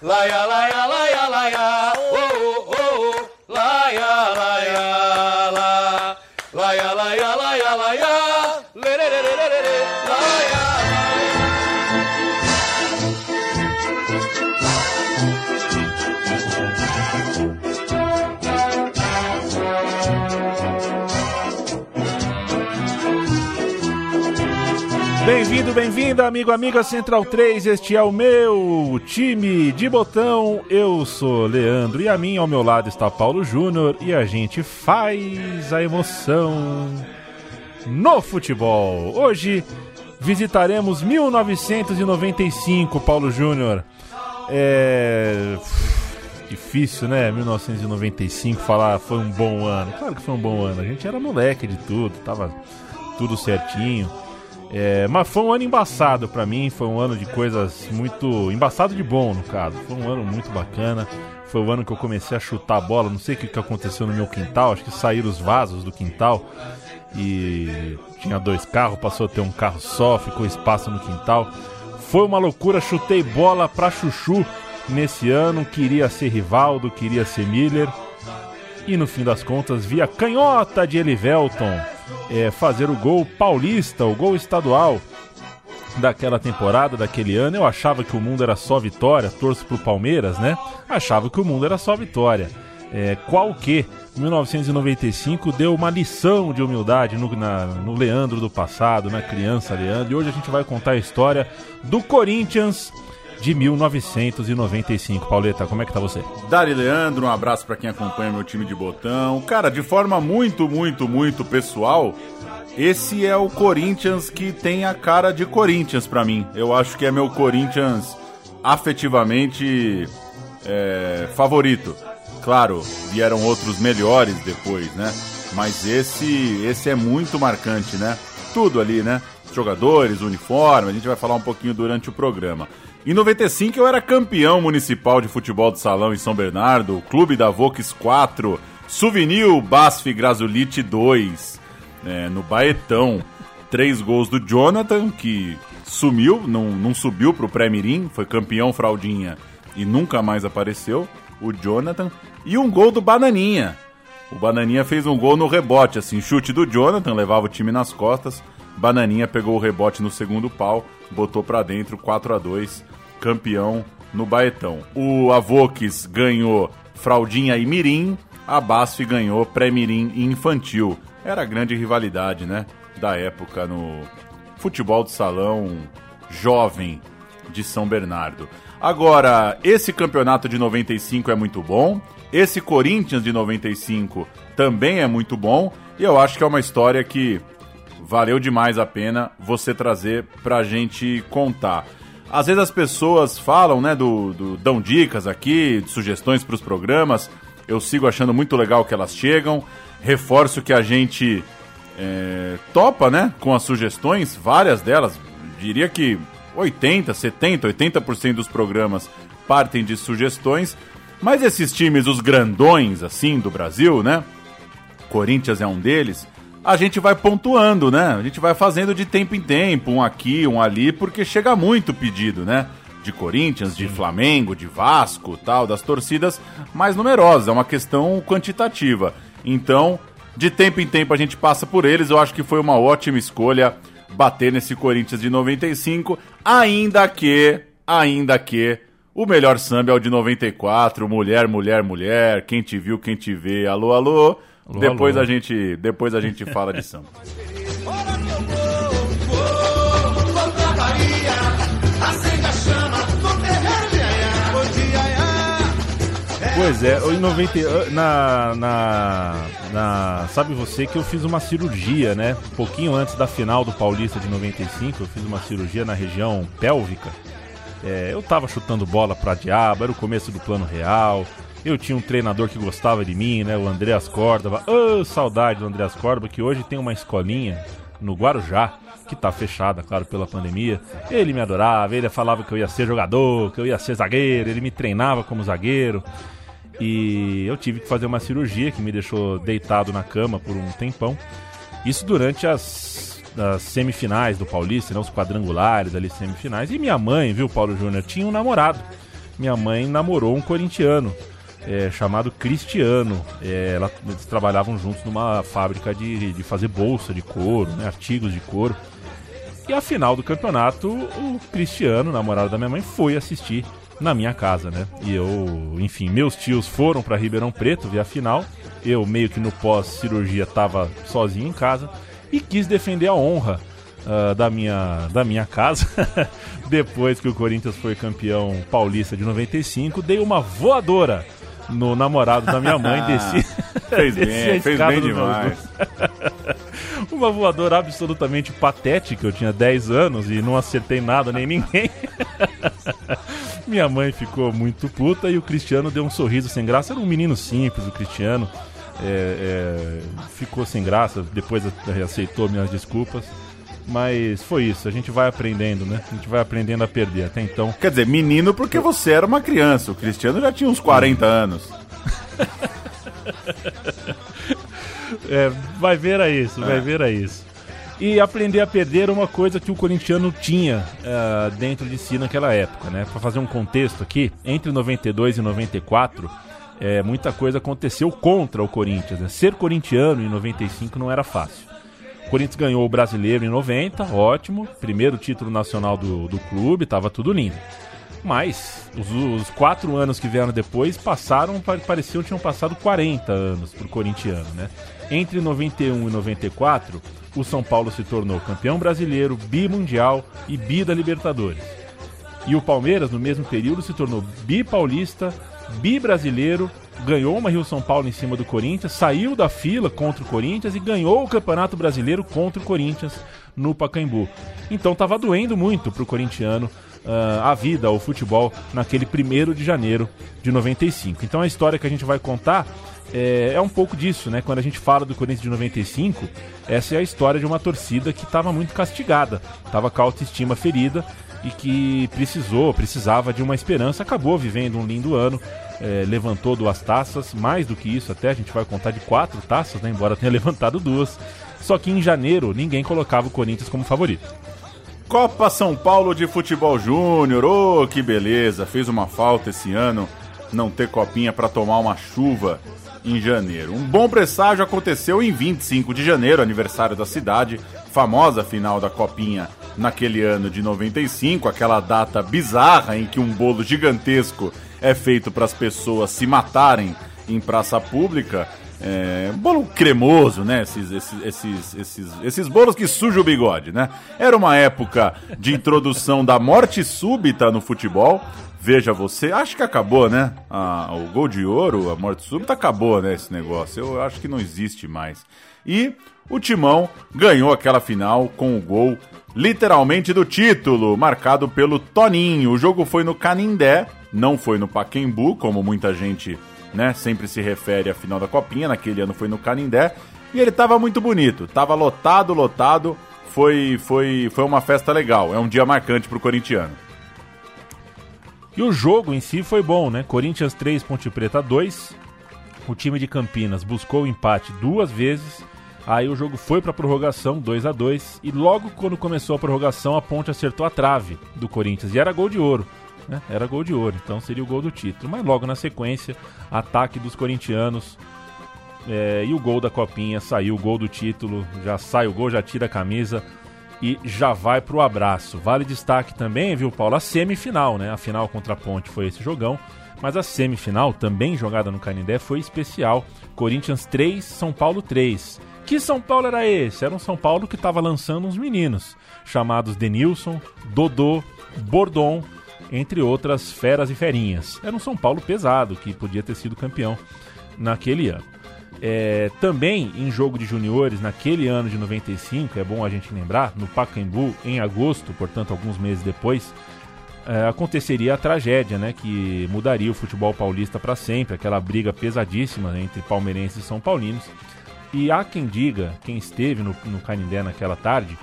La ya Bem-vindo, bem-vinda, amigo, amiga Central 3. Este é o meu time de botão. Eu sou Leandro e a mim ao meu lado está Paulo Júnior e a gente faz a emoção no futebol. Hoje visitaremos 1995, Paulo Júnior. É difícil, né? 1995 falar foi um bom ano. Claro que foi um bom ano. A gente era moleque de tudo, tava tudo certinho. É, mas foi um ano embaçado para mim, foi um ano de coisas muito. embaçado de bom, no caso. Foi um ano muito bacana. Foi o ano que eu comecei a chutar a bola. Não sei o que, aconteceu no meu quintal, acho que saíram os vasos do quintal e tinha dois carros, passou a ter um carro só, ficou espaço no quintal. Foi uma loucura, chutei bola pra chuchu nesse ano. Queria ser Rivaldo, queria ser Miller. E no fim das contas, via canhota de Elivelton é, fazer o gol paulista, o gol estadual daquela temporada, daquele ano. Eu achava que o mundo era só vitória, torço pro Palmeiras, né? Achava que o mundo era só vitória. É, qual que 1995 deu uma lição de humildade no, na, no Leandro do passado, na criança Leandro. E hoje a gente vai contar a história do Corinthians de 1995. Pauleta, como é que tá você? Dari Leandro, um abraço para quem acompanha meu time de botão. Cara, de forma muito, muito, muito pessoal, esse é o Corinthians que tem a cara de Corinthians para mim. Eu acho que é meu Corinthians afetivamente é, favorito. Claro, vieram outros melhores depois, né? Mas esse, esse é muito marcante, né? Tudo ali, né? Jogadores, uniforme, a gente vai falar um pouquinho durante o programa. Em 95 eu era campeão municipal de futebol de salão em São Bernardo, Clube da Vox 4, Souvenir Basf Grasulite 2, é, no Baetão. Três gols do Jonathan, que sumiu, não, não subiu pro pré-mirim, foi campeão fraldinha e nunca mais apareceu, o Jonathan. E um gol do Bananinha. O Bananinha fez um gol no rebote, assim, chute do Jonathan, levava o time nas costas. Bananinha pegou o rebote no segundo pau, botou para dentro 4 a 2 campeão no Baetão. O Avox ganhou Fraldinha e Mirim, a Basf ganhou Pré-Mirim e Infantil. Era a grande rivalidade, né, da época no futebol de salão jovem de São Bernardo. Agora, esse campeonato de 95 é muito bom, esse Corinthians de 95 também é muito bom, e eu acho que é uma história que valeu demais a pena você trazer pra gente contar. Às vezes as pessoas falam, né, do, do dão dicas aqui, sugestões para os programas. Eu sigo achando muito legal que elas chegam. Reforço que a gente é, topa, né, com as sugestões, várias delas. Diria que 80, 70, 80% dos programas partem de sugestões. Mas esses times, os grandões, assim, do Brasil, né? Corinthians é um deles a gente vai pontuando, né? A gente vai fazendo de tempo em tempo, um aqui, um ali, porque chega muito pedido, né? De Corinthians, de Flamengo, de Vasco, tal, das torcidas mais numerosas, é uma questão quantitativa. Então, de tempo em tempo a gente passa por eles, eu acho que foi uma ótima escolha bater nesse Corinthians de 95, ainda que, ainda que o melhor samba é o de 94, mulher, mulher, mulher, quem te viu, quem te vê, alô, alô. Alô, depois alô. a gente, depois a gente fala de samba. Pois é, em 90, na, na, na. Sabe você que eu fiz uma cirurgia, né? Um pouquinho antes da final do Paulista de 95, eu fiz uma cirurgia na região pélvica. É, eu tava chutando bola pra diabo, era o começo do plano real. Eu tinha um treinador que gostava de mim, né? O Andreas Córdoba. Oh, saudade do Andreas Córdoba, que hoje tem uma escolinha no Guarujá, que tá fechada, claro, pela pandemia. Ele me adorava, ele falava que eu ia ser jogador, que eu ia ser zagueiro, ele me treinava como zagueiro. E eu tive que fazer uma cirurgia que me deixou deitado na cama por um tempão. Isso durante as, as semifinais do Paulista, né, os quadrangulares ali, semifinais. E minha mãe, viu, Paulo Júnior, tinha um namorado minha mãe namorou um corintiano é, chamado Cristiano. É, ela, eles trabalhavam juntos numa fábrica de, de fazer bolsa de couro, né, artigos de couro. E a final do campeonato, o Cristiano, namorado da minha mãe, foi assistir na minha casa, né? E eu, enfim, meus tios foram para Ribeirão Preto ver a final. Eu, meio que no pós-cirurgia, tava sozinho em casa e quis defender a honra uh, da, minha, da minha casa. Depois que o Corinthians foi campeão paulista de 95, dei uma voadora no namorado da minha mãe, desci. fez bem, fez bem demais. Uma voadora absolutamente patética, eu tinha 10 anos e não acertei nada nem ninguém. minha mãe ficou muito puta e o Cristiano deu um sorriso sem graça. Era um menino simples, o Cristiano. É, é, ficou sem graça, depois aceitou minhas desculpas. Mas foi isso, a gente vai aprendendo, né? A gente vai aprendendo a perder. Até então. Quer dizer, menino porque você era uma criança. O Cristiano já tinha uns 40 anos. é, vai ver a isso, vai é. ver a isso. E aprender a perder é uma coisa que o corintiano tinha uh, dentro de si naquela época, né? Para fazer um contexto aqui, entre 92 e 94, é, muita coisa aconteceu contra o Corinthians. Né? Ser corintiano em 95 não era fácil. O Corinthians ganhou o brasileiro em 90, ótimo. Primeiro título nacional do, do clube, estava tudo lindo. Mas os, os, quatro anos que vieram depois passaram, pareciam tinham passado 40 anos para o corintiano, né? Entre 91 e 94, o São Paulo se tornou campeão brasileiro, bimundial e bi da Libertadores. E o Palmeiras, no mesmo período, se tornou bipaulista, bi-brasileiro ganhou uma Rio São Paulo em cima do Corinthians, saiu da fila contra o Corinthians e ganhou o Campeonato Brasileiro contra o Corinthians no Pacaembu. Então estava doendo muito para o corintiano uh, a vida, o futebol, naquele primeiro de janeiro de 95. Então a história que a gente vai contar é, é, um pouco disso, né? Quando a gente fala do Corinthians de 95, essa é a história de uma torcida que estava muito castigada, estava com a autoestima ferida e que precisou, precisava de uma esperança, acabou vivendo um lindo ano é, levantou duas taças, mais do que isso até, a gente vai contar de quatro taças, né, embora tenha levantado duas. Só que em janeiro ninguém colocava o Corinthians como favorito. Copa São Paulo de Futebol Júnior, oh que beleza, fez uma falta esse ano não ter copinha para tomar uma chuva em janeiro. Um bom presságio aconteceu em 25 de janeiro, aniversário da cidade, famosa final da copinha naquele ano de 95, aquela data bizarra em que um bolo gigantesco é feito para as pessoas se matarem em praça pública. É, bolo cremoso, né? Esses, esses, esses, esses, esses bolos que sujam o bigode, né? Era uma época de introdução da morte súbita no futebol. Veja você, acho que acabou, né? Ah, o gol de ouro, a morte súbita, acabou, né? Esse negócio. Eu acho que não existe mais. E o Timão ganhou aquela final com o gol literalmente do título, marcado pelo Toninho. O jogo foi no Canindé, não foi no Paquembu, como muita gente né, sempre se refere à final da Copinha, naquele ano foi no Canindé, e ele estava muito bonito, estava lotado, lotado, foi, foi, foi uma festa legal, é um dia marcante para o corintiano. E o jogo em si foi bom, né? Corinthians 3, Ponte Preta 2. O time de Campinas buscou o empate duas vezes. Aí o jogo foi para prorrogação, 2 a 2 e logo quando começou a prorrogação, a Ponte acertou a trave do Corinthians e era gol de ouro né? Era gol de ouro, então seria o gol do título. Mas logo na sequência, ataque dos corintianos é, e o gol da copinha, saiu o gol do título, já sai o gol, já tira a camisa e já vai pro abraço. Vale destaque também, viu, Paulo, a semifinal, né? A final contra a Ponte foi esse jogão, mas a semifinal, também jogada no Canindé, foi especial. Corinthians 3, São Paulo 3. Que São Paulo era esse? Era um São Paulo que estava lançando uns meninos, chamados Denilson, Dodô, Bordon entre outras feras e ferinhas. Era um São Paulo pesado, que podia ter sido campeão naquele ano. É, também em jogo de juniores, naquele ano de 95, é bom a gente lembrar, no Pacaembu, em agosto, portanto, alguns meses depois, é, aconteceria a tragédia, né, que mudaria o futebol paulista para sempre, aquela briga pesadíssima entre palmeirenses e são paulinos. E há quem diga, quem esteve no, no Canindé naquela tarde,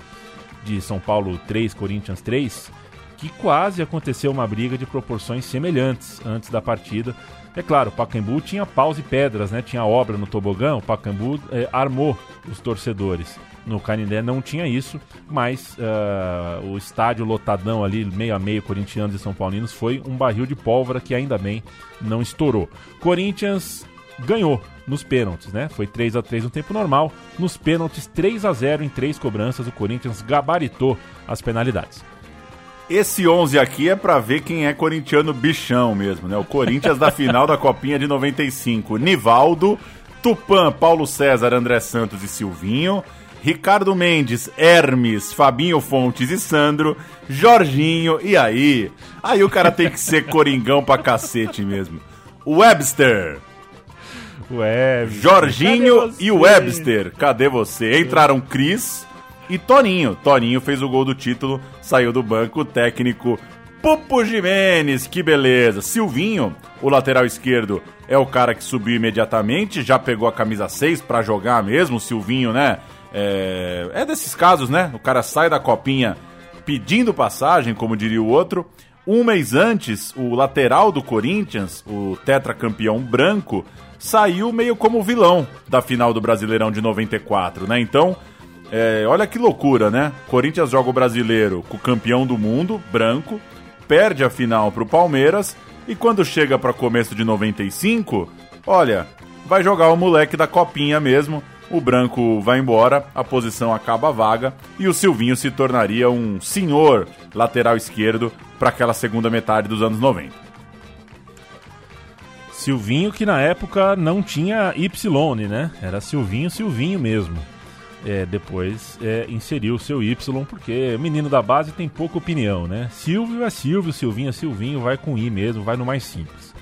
de São Paulo 3, Corinthians 3, que quase aconteceu uma briga de proporções semelhantes antes da partida. É claro, o Pacaembu tinha paus e pedras, né? Tinha obra no tobogã, o Pacaembu é, armou os torcedores. No Canindé não tinha isso, mas uh, o estádio lotadão ali, meio a meio, corintianos e São Paulinos, foi um barril de pólvora que ainda bem não estourou. Corinthians ganhou nos pênaltis, né? Foi 3 a 3 no tempo normal. Nos pênaltis, 3 a 0 em três cobranças, o Corinthians gabaritou as penalidades. Esse 11 aqui é para ver quem é corintiano bichão mesmo, né? O Corinthians da final da Copinha de 95. Nivaldo, Tupã, Paulo César, André Santos e Silvinho. Ricardo Mendes, Hermes, Fabinho Fontes e Sandro, Jorginho, e aí? Aí o cara tem que ser coringão pra cacete mesmo. Webster. Webster. Jorginho e Webster, cadê você? Entraram Cris e Toninho. Toninho fez o gol do título, saiu do banco, o técnico Pupo Jimenez, que beleza. Silvinho, o lateral esquerdo, é o cara que subiu imediatamente, já pegou a camisa 6 para jogar mesmo, Silvinho, né? É, é desses casos, né? O cara sai da copinha pedindo passagem, como diria o outro. Um mês antes, o lateral do Corinthians, o tetracampeão branco, saiu meio como vilão da final do Brasileirão de 94, né? Então, é, olha que loucura, né? Corinthians joga o brasileiro com o campeão do mundo, branco, perde a final pro Palmeiras e quando chega para começo de 95, olha, vai jogar o moleque da copinha mesmo o branco vai embora, a posição acaba vaga e o Silvinho se tornaria um senhor lateral esquerdo para aquela segunda metade dos anos 90. Silvinho que na época não tinha Y, né? Era Silvinho, Silvinho mesmo. É, depois é, inseriu o seu Y, porque o menino da base tem pouca opinião, né? Silvio é Silvio, Silvinho é Silvinho, vai com I mesmo, vai no mais simples.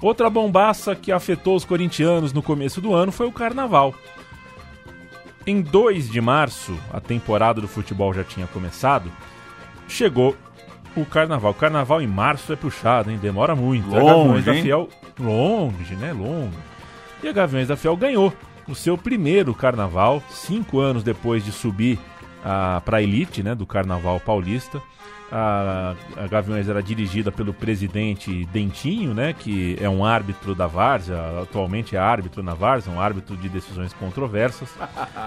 Outra bombaça que afetou os corintianos no começo do ano foi o Carnaval. Em 2 de março, a temporada do futebol já tinha começado, chegou o carnaval. O carnaval em março é puxado, hein? Demora muito. Longe, a Gaviões da Fiel. Longe, né? Longe. E a Gaviões da Fiel ganhou o seu primeiro carnaval, cinco anos depois de subir ah, para a elite né, do carnaval paulista. A, a Gaviões era dirigida pelo presidente Dentinho, né, que é um árbitro da Várzea, atualmente é árbitro na Várzea, um árbitro de decisões controversas.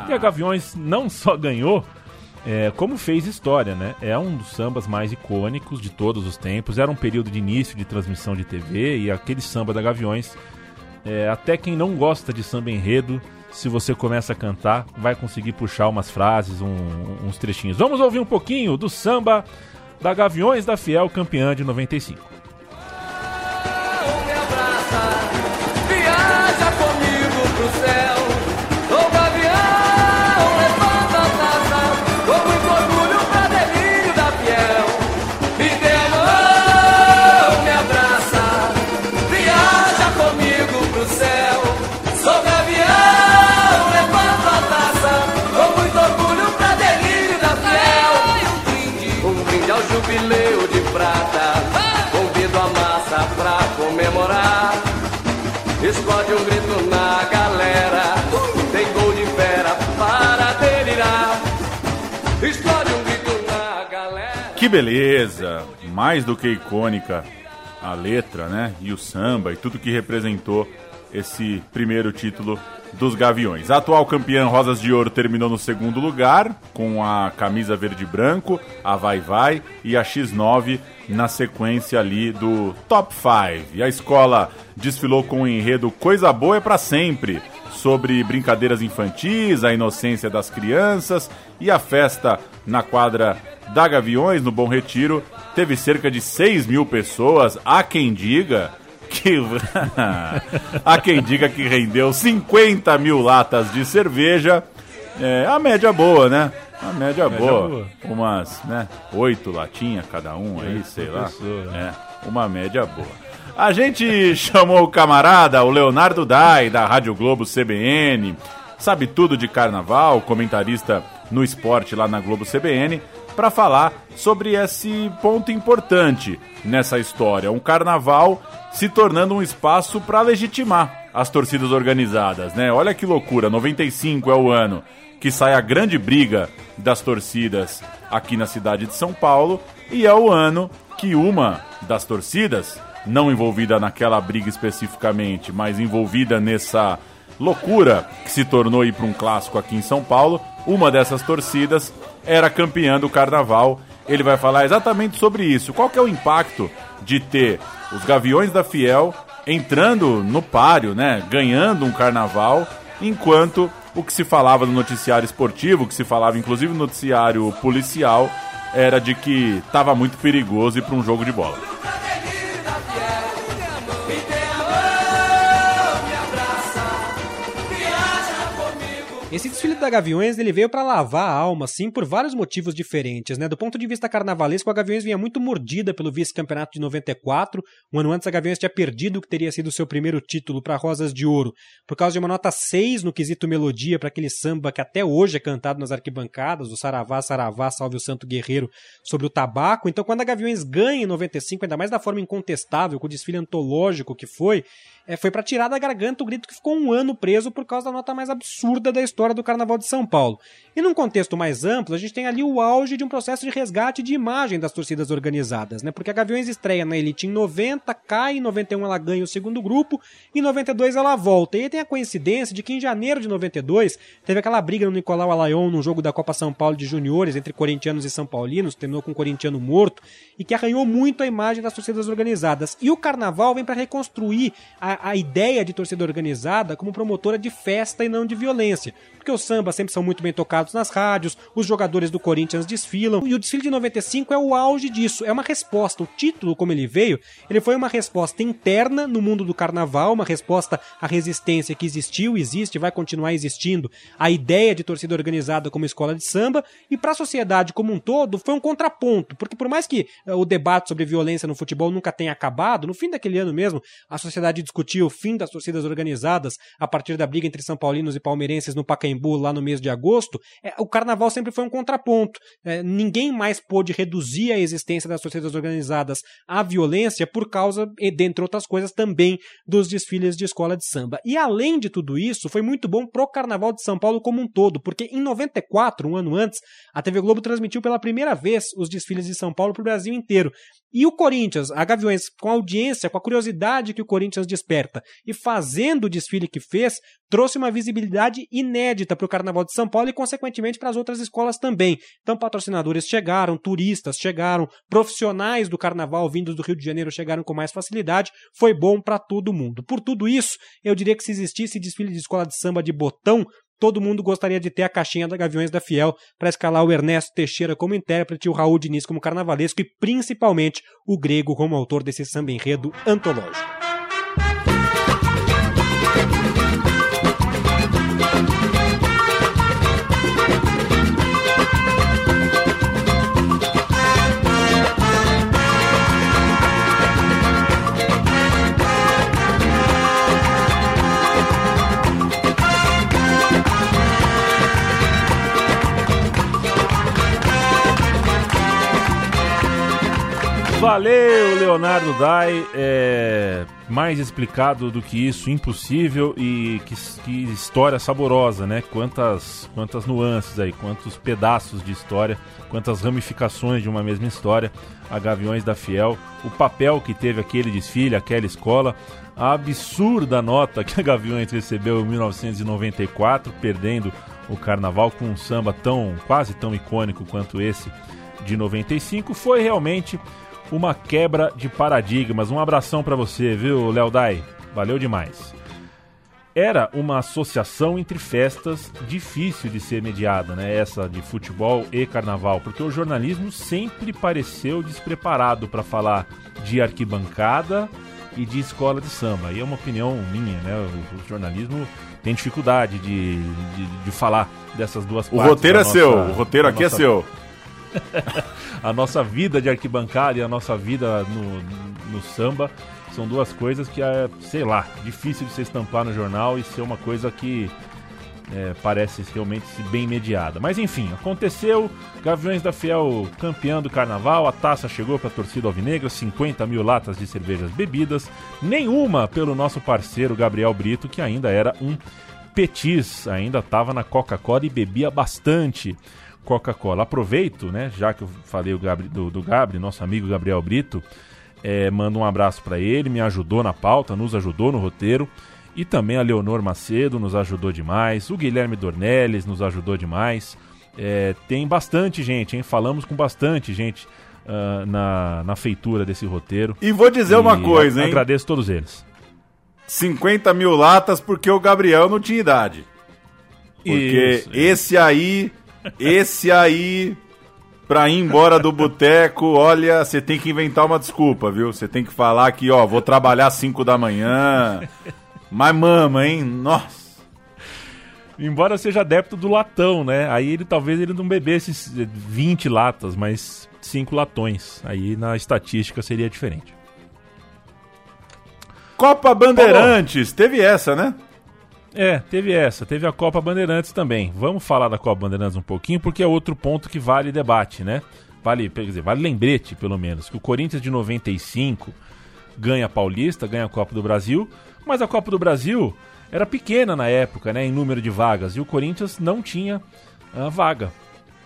e a Gaviões não só ganhou, é, como fez história, né? É um dos sambas mais icônicos de todos os tempos. Era um período de início de transmissão de TV e aquele samba da Gaviões, é, até quem não gosta de samba enredo, se você começa a cantar, vai conseguir puxar umas frases, um, uns trechinhos. Vamos ouvir um pouquinho do samba da Gaviões da Fiel, campeã de 95. Explode um grito na galera. Tem gol de fera para delirar. Explode um grito na galera. Que beleza! Mais do que icônica a letra, né? E o samba e tudo que representou esse primeiro título dos Gaviões. A atual campeã Rosas de Ouro terminou no segundo lugar, com a camisa verde e branco, a Vai Vai e a X9 na sequência ali do Top 5. E a escola desfilou com o enredo Coisa Boa é para sempre, sobre brincadeiras infantis, a inocência das crianças e a festa na quadra da Gaviões, no Bom Retiro, teve cerca de 6 mil pessoas, há quem diga que. há quem diga que rendeu 50 mil latas de cerveja. É, a média boa, né? A média, média boa. boa. Umas, né? Oito latinhas cada um aí, sei lá. Pessoa, né? É, uma média boa. A gente chamou o camarada, o Leonardo Dai, da Rádio Globo CBN, sabe tudo de carnaval, comentarista no esporte lá na Globo CBN, para falar sobre esse ponto importante nessa história. Um carnaval se tornando um espaço para legitimar as torcidas organizadas, né? Olha que loucura, 95 é o ano que sai a grande briga das torcidas aqui na cidade de São Paulo e é o ano que uma das torcidas, não envolvida naquela briga especificamente, mas envolvida nessa loucura que se tornou ir para um clássico aqui em São Paulo, uma dessas torcidas era campeã do carnaval. Ele vai falar exatamente sobre isso. Qual que é o impacto de ter os Gaviões da Fiel entrando no páreo, né, ganhando um carnaval, enquanto o que se falava no noticiário esportivo, o que se falava inclusive no noticiário policial, era de que estava muito perigoso ir para um jogo de bola. Esse desfile da Gaviões ele veio para lavar a alma, sim, por vários motivos diferentes, né? Do ponto de vista carnavalesco, a Gaviões vinha muito mordida pelo vice-campeonato de 94. Um ano antes, a Gaviões tinha perdido o que teria sido seu primeiro título para Rosas de Ouro, por causa de uma nota 6 no quesito melodia para aquele samba que até hoje é cantado nas arquibancadas, o Saravá, Saravá, Salve o Santo Guerreiro, sobre o tabaco. Então, quando a Gaviões ganha em 95, ainda mais da forma incontestável, com o desfile antológico que foi, é, foi para tirar da garganta o grito que ficou um ano preso por causa da nota mais absurda da história do Carnaval de São Paulo. E num contexto mais amplo, a gente tem ali o auge de um processo de resgate de imagem das torcidas organizadas, né? Porque a Gaviões estreia na Elite em 90, cai em 91 ela ganha o segundo grupo, em 92 ela volta. E aí tem a coincidência de que em janeiro de 92 teve aquela briga no Nicolau Alayon num jogo da Copa São Paulo de juniores entre corintianos e são paulinos, terminou com um corintiano morto e que arranhou muito a imagem das torcidas organizadas. E o carnaval vem para reconstruir a, a ideia de torcida organizada como promotora de festa e não de violência. Porque os sambas sempre são muito bem tocados nas rádios, os jogadores do Corinthians desfilam, e o desfile de 95 é o auge disso. É uma resposta. O título, como ele veio, ele foi uma resposta interna no mundo do carnaval, uma resposta à resistência que existiu, existe, vai continuar existindo, a ideia de torcida organizada como escola de samba, e para a sociedade como um todo foi um contraponto, porque por mais que o debate sobre violência no futebol nunca tenha acabado, no fim daquele ano mesmo, a sociedade discutiu o fim das torcidas organizadas a partir da briga entre São Paulinos e palmeirenses no Pacaembu lá no mês de agosto, é, o carnaval sempre foi um contraponto. É, ninguém mais pôde reduzir a existência das torcidas organizadas à violência por causa, dentre outras coisas, também dos desfiles de escola de samba. E além de tudo isso, foi muito bom pro carnaval de São Paulo como um todo, porque em 94, um ano antes, a TV Globo transmitiu pela primeira vez os desfiles de São Paulo para o Brasil inteiro. E o Corinthians, a Gaviões, com a audiência, com a curiosidade que o Corinthians desperta e fazendo o desfile que fez, trouxe uma visibilidade inédita para o Carnaval de São Paulo e, consequentemente, para as outras escolas também. Então, patrocinadores chegaram, turistas chegaram, profissionais do Carnaval vindos do Rio de Janeiro chegaram com mais facilidade. Foi bom para todo mundo. Por tudo isso, eu diria que se existisse desfile de escola de samba de botão, todo mundo gostaria de ter a caixinha da Gaviões da Fiel para escalar o Ernesto Teixeira como intérprete, o Raul Diniz como carnavalesco e principalmente o Grego como autor desse samba enredo antológico. Valeu, Leonardo Dai. É, mais explicado do que isso, impossível e que, que, história saborosa, né? Quantas, quantas nuances aí, quantos pedaços de história, quantas ramificações de uma mesma história. A Gaviões da Fiel, o papel que teve aquele desfile, aquela escola, a absurda nota que a Gaviões recebeu em 1994, perdendo o carnaval com um samba tão quase tão icônico quanto esse de 95, foi realmente uma quebra de paradigmas. Um abração para você, viu, Léo Dai? Valeu demais. Era uma associação entre festas difícil de ser mediada, né? Essa de futebol e carnaval, porque o jornalismo sempre pareceu despreparado para falar de arquibancada e de escola de samba. E é uma opinião minha, né? O, o jornalismo tem dificuldade de, de, de, falar dessas duas o partes. O roteiro é nossa, seu, o roteiro aqui é nossa... é seu. A nossa vida de arquibancada e a nossa vida no, no samba são duas coisas que é, sei lá, difícil de se estampar no jornal e ser uma coisa que é, parece realmente bem mediada. Mas enfim, aconteceu. Gaviões da Fiel campeão do carnaval. A taça chegou para a torcida alvinegra: 50 mil latas de cervejas bebidas. Nenhuma pelo nosso parceiro Gabriel Brito, que ainda era um petis, ainda estava na Coca-Cola e bebia bastante. Coca-Cola. Aproveito, né, já que eu falei Gabri, do, do Gabri, nosso amigo Gabriel Brito, é, mando um abraço para ele, me ajudou na pauta, nos ajudou no roteiro E também a Leonor Macedo nos ajudou demais. O Guilherme Dornelles nos ajudou demais. É, tem bastante gente, hein? Falamos com bastante gente uh, na, na feitura desse roteiro. E vou dizer e uma coisa, hein? Agradeço todos eles. 50 mil latas porque o Gabriel não tinha idade. Porque isso, esse aí, esse aí, pra ir embora do boteco, olha, você tem que inventar uma desculpa, viu? Você tem que falar que, ó, vou trabalhar às 5 da manhã. Mas mama, hein? Nossa. Embora seja adepto do latão, né? Aí ele talvez ele não bebesse 20 latas, mas 5 latões. Aí na estatística seria diferente. Copa Bandeirantes, teve essa, né? É, teve essa, teve a Copa Bandeirantes também. Vamos falar da Copa Bandeirantes um pouquinho, porque é outro ponto que vale debate, né? Vale, quer dizer, vale lembrete, pelo menos, que o Corinthians de 95 ganha a Paulista, ganha a Copa do Brasil, mas a Copa do Brasil era pequena na época, né, em número de vagas, e o Corinthians não tinha a vaga.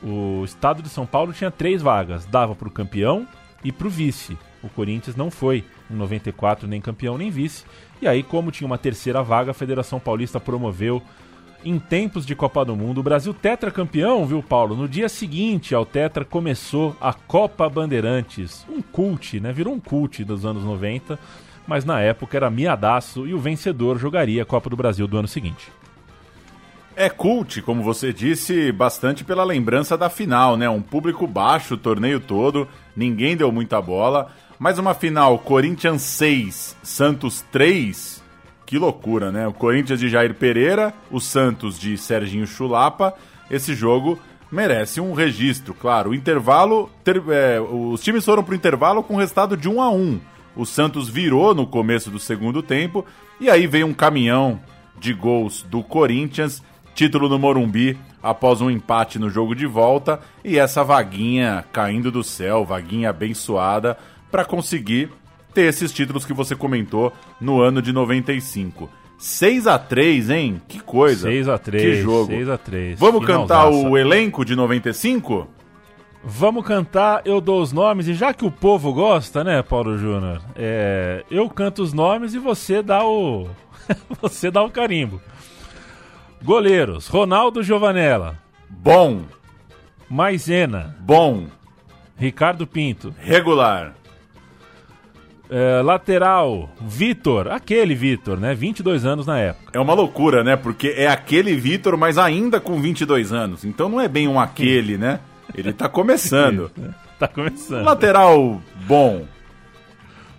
O estado de São Paulo tinha três vagas, dava para o campeão e para o vice. O Corinthians não foi em 94 nem campeão nem vice. E aí, como tinha uma terceira vaga, a Federação Paulista promoveu em tempos de Copa do Mundo. O Brasil tetracampeão, viu, Paulo? No dia seguinte ao Tetra começou a Copa Bandeirantes. Um cult, né? Virou um cult dos anos 90, mas na época era miadaço e o vencedor jogaria a Copa do Brasil do ano seguinte. É cult, como você disse, bastante pela lembrança da final, né? Um público baixo o torneio todo, ninguém deu muita bola. Mais uma final, Corinthians 6, Santos 3. Que loucura, né? O Corinthians de Jair Pereira, o Santos de Serginho Chulapa. Esse jogo merece um registro, claro. O intervalo, ter, é, os times foram para o intervalo com resultado de 1 a 1. O Santos virou no começo do segundo tempo e aí veio um caminhão de gols do Corinthians, título no Morumbi após um empate no jogo de volta e essa vaguinha caindo do céu, vaguinha abençoada para conseguir ter esses títulos que você comentou no ano de 95. 6 a 3 hein? Que coisa. 6 a 3 Que jogo. 6 a 3 Vamos cantar o elenco de 95? Vamos cantar Eu Dou os Nomes, e já que o povo gosta, né, Paulo Júnior? É, eu canto os nomes e você dá o. você dá o carimbo. Goleiros: Ronaldo Giovanella. Bom. Maisena. Bom. Ricardo Pinto. Regular. É, lateral, Vitor, aquele Vitor, né? 22 anos na época. É uma loucura, né? Porque é aquele Vitor, mas ainda com 22 anos. Então não é bem um aquele, né? Ele tá começando. tá começando. Lateral bom.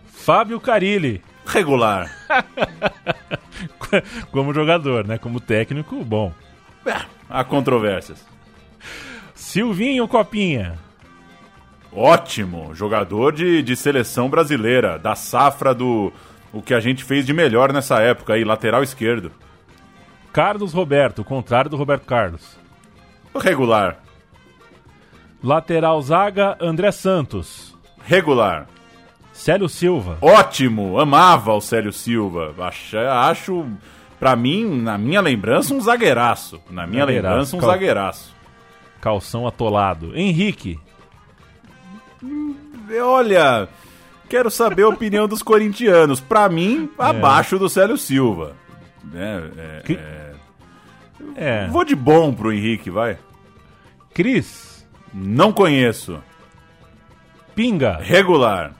Fábio Carilli. Regular. Como jogador, né? Como técnico, bom. É, há controvérsias. Silvinho Copinha. Ótimo, jogador de, de seleção brasileira, da safra do o que a gente fez de melhor nessa época aí, lateral esquerdo. Carlos Roberto, contrário do Roberto Carlos. Regular. Lateral zaga, André Santos. Regular. Célio Silva. Ótimo, amava o Célio Silva. Acho, acho pra mim, na minha lembrança, um zagueiraço. Na minha zagueiraço. lembrança, um Cal... zagueiraço. Calção atolado. Henrique. Olha, quero saber a opinião dos corintianos. Pra mim, é. abaixo do Célio Silva. É, é, que... é... é. Vou de bom pro Henrique, vai. Cris. Não conheço. Pinga. Regular.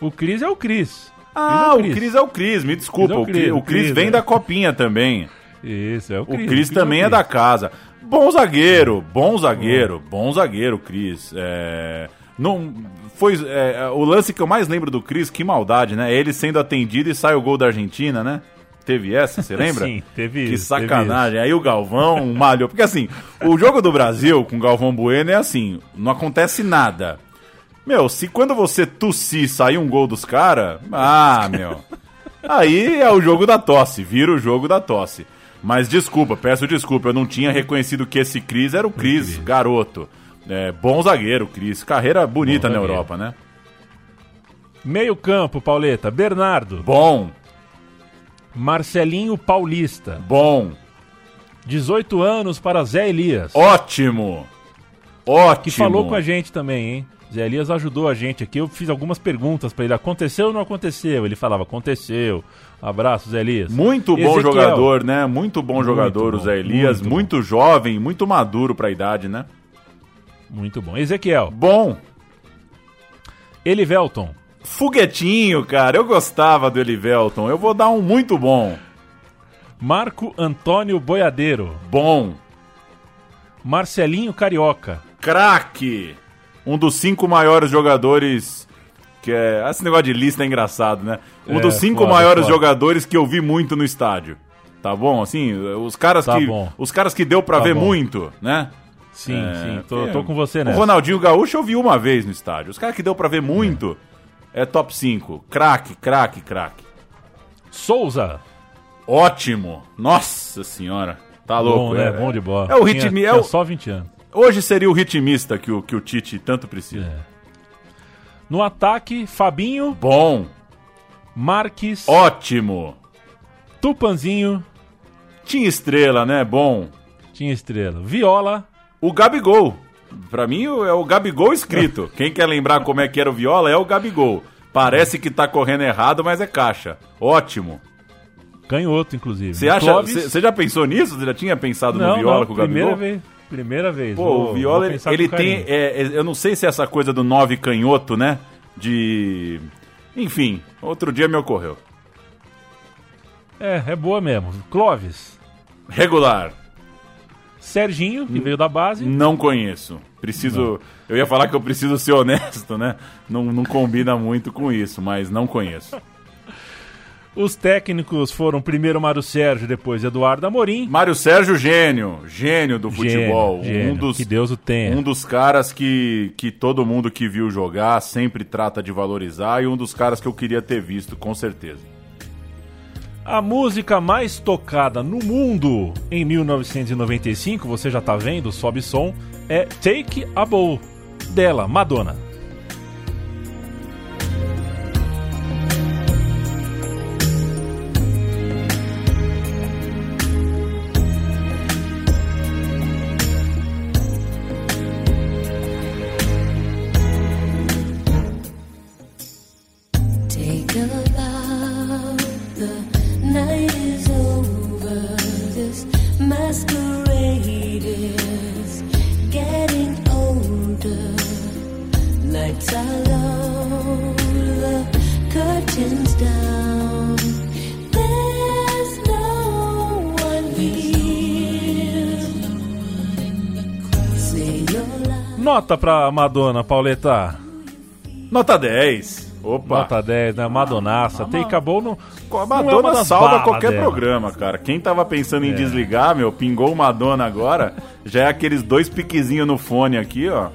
O Cris é o Cris. Ah, o Cris é o Cris, me desculpa. É o Cris, vem é. da copinha também. Isso, é o Cris. O Cris também é, é da casa. Bom zagueiro, bom zagueiro, bom zagueiro, Cris. É... Não, foi é, é, o lance que eu mais lembro do Cris, que maldade, né? Ele sendo atendido e sai o gol da Argentina, né? Teve essa, você lembra? Sim, teve Que isso, sacanagem. Aí o Galvão malhou. Porque assim, o jogo do Brasil com o Galvão Bueno é assim: não acontece nada. Meu, se quando você tossir sair um gol dos caras, ah, meu. Aí é o jogo da tosse, vira o jogo da tosse. Mas desculpa, peço desculpa, eu não tinha reconhecido que esse Cris era o Cris, garoto. É, bom zagueiro, Cris. Carreira bonita na Europa, né? Meio campo, Pauleta. Bernardo. Bom. Marcelinho Paulista. Bom. 18 anos para Zé Elias. Ótimo. Ótimo. Que falou com a gente também, hein? Zé Elias ajudou a gente aqui. Eu fiz algumas perguntas para ele. Aconteceu ou não aconteceu? Ele falava, aconteceu. Abraço, Zé Elias. Muito bom Ezequiel. jogador, né? Muito bom Muito jogador o bom, Zé Elias. muito Muito, jovem, muito maduro pra idade, né? Muito bom. Ezequiel. Bom. Elivelton. Foguetinho, cara. Eu gostava do Elivelton. Eu vou dar um muito bom. Marco Antônio Boiadeiro. Bom. Marcelinho Carioca. Craque. Um dos cinco maiores jogadores. Que é. Esse negócio de lista é engraçado, né? Um É, dos cinco foda, maiores foda. jogadores que eu vi muito no estádio. Tá bom? Assim, os caras Tá que. bom. Os caras que deu pra Tá ver bom. muito, né? Sim, É, sim. Tô, é. tô com você O nessa. Ronaldinho Gaúcho eu vi uma vez no estádio. Os caras que deu pra ver muito é, top 5. Craque, craque, craque. Souza. Ótimo. Nossa senhora. Tá louco, bom, né? é, Bom de bola. É o ritmi, é o- só 20 anos. Hoje seria o ritmista que o, que o Tite tanto precisa. É. No ataque, Fabinho, Bom, Marques, ótimo. Tupanzinho, Tinha estrela, né? Bom. tinha estrela. Viola, O Gabigol. Pra mim é o Gabigol escrito. Quem quer lembrar como é que era o Viola é o Gabigol. Parece que tá correndo errado, mas é caixa. Ótimo. canhoto, inclusive. Você acha? Você já pensou nisso? Você já tinha pensado não, no Viola não, com o Gabigol? primeira vez. Primeira vez. Pô, Vou- o Viola, ele, tem. é, é, eu não sei se é essa coisa do nove canhoto, né? De. Enfim, outro dia me ocorreu. É, é boa mesmo. Clóvis, Regular. Serginho, Hum. que veio da base. Não conheço. Preciso. Eu ia falar que eu preciso ser honesto, né? Não, não combina muito com isso, mas não conheço. Os técnicos foram primeiro Mário Sérgio, depois Eduardo Amorim. Mário Sérgio, gênio. Gênio do futebol. Gênio, gênio. Um dos, Que Deus o tenha. um dos caras que, que todo mundo que viu jogar sempre trata de valorizar e um dos caras que eu queria ter visto, com certeza. A música mais tocada no mundo em 1995, você já tá vendo, sobe som, é Take a Bow, dela, Madonna. Nota pra Madonna, Pauleta. Nota 10. Opa. Nota 10, né? Madonaça. Take a Bow não. A é Madonna das salva qualquer dela. programa, cara. Quem tava pensando em É. desligar, meu, pingou o Madonna agora, já é aqueles dois piquezinhos no fone aqui, ó.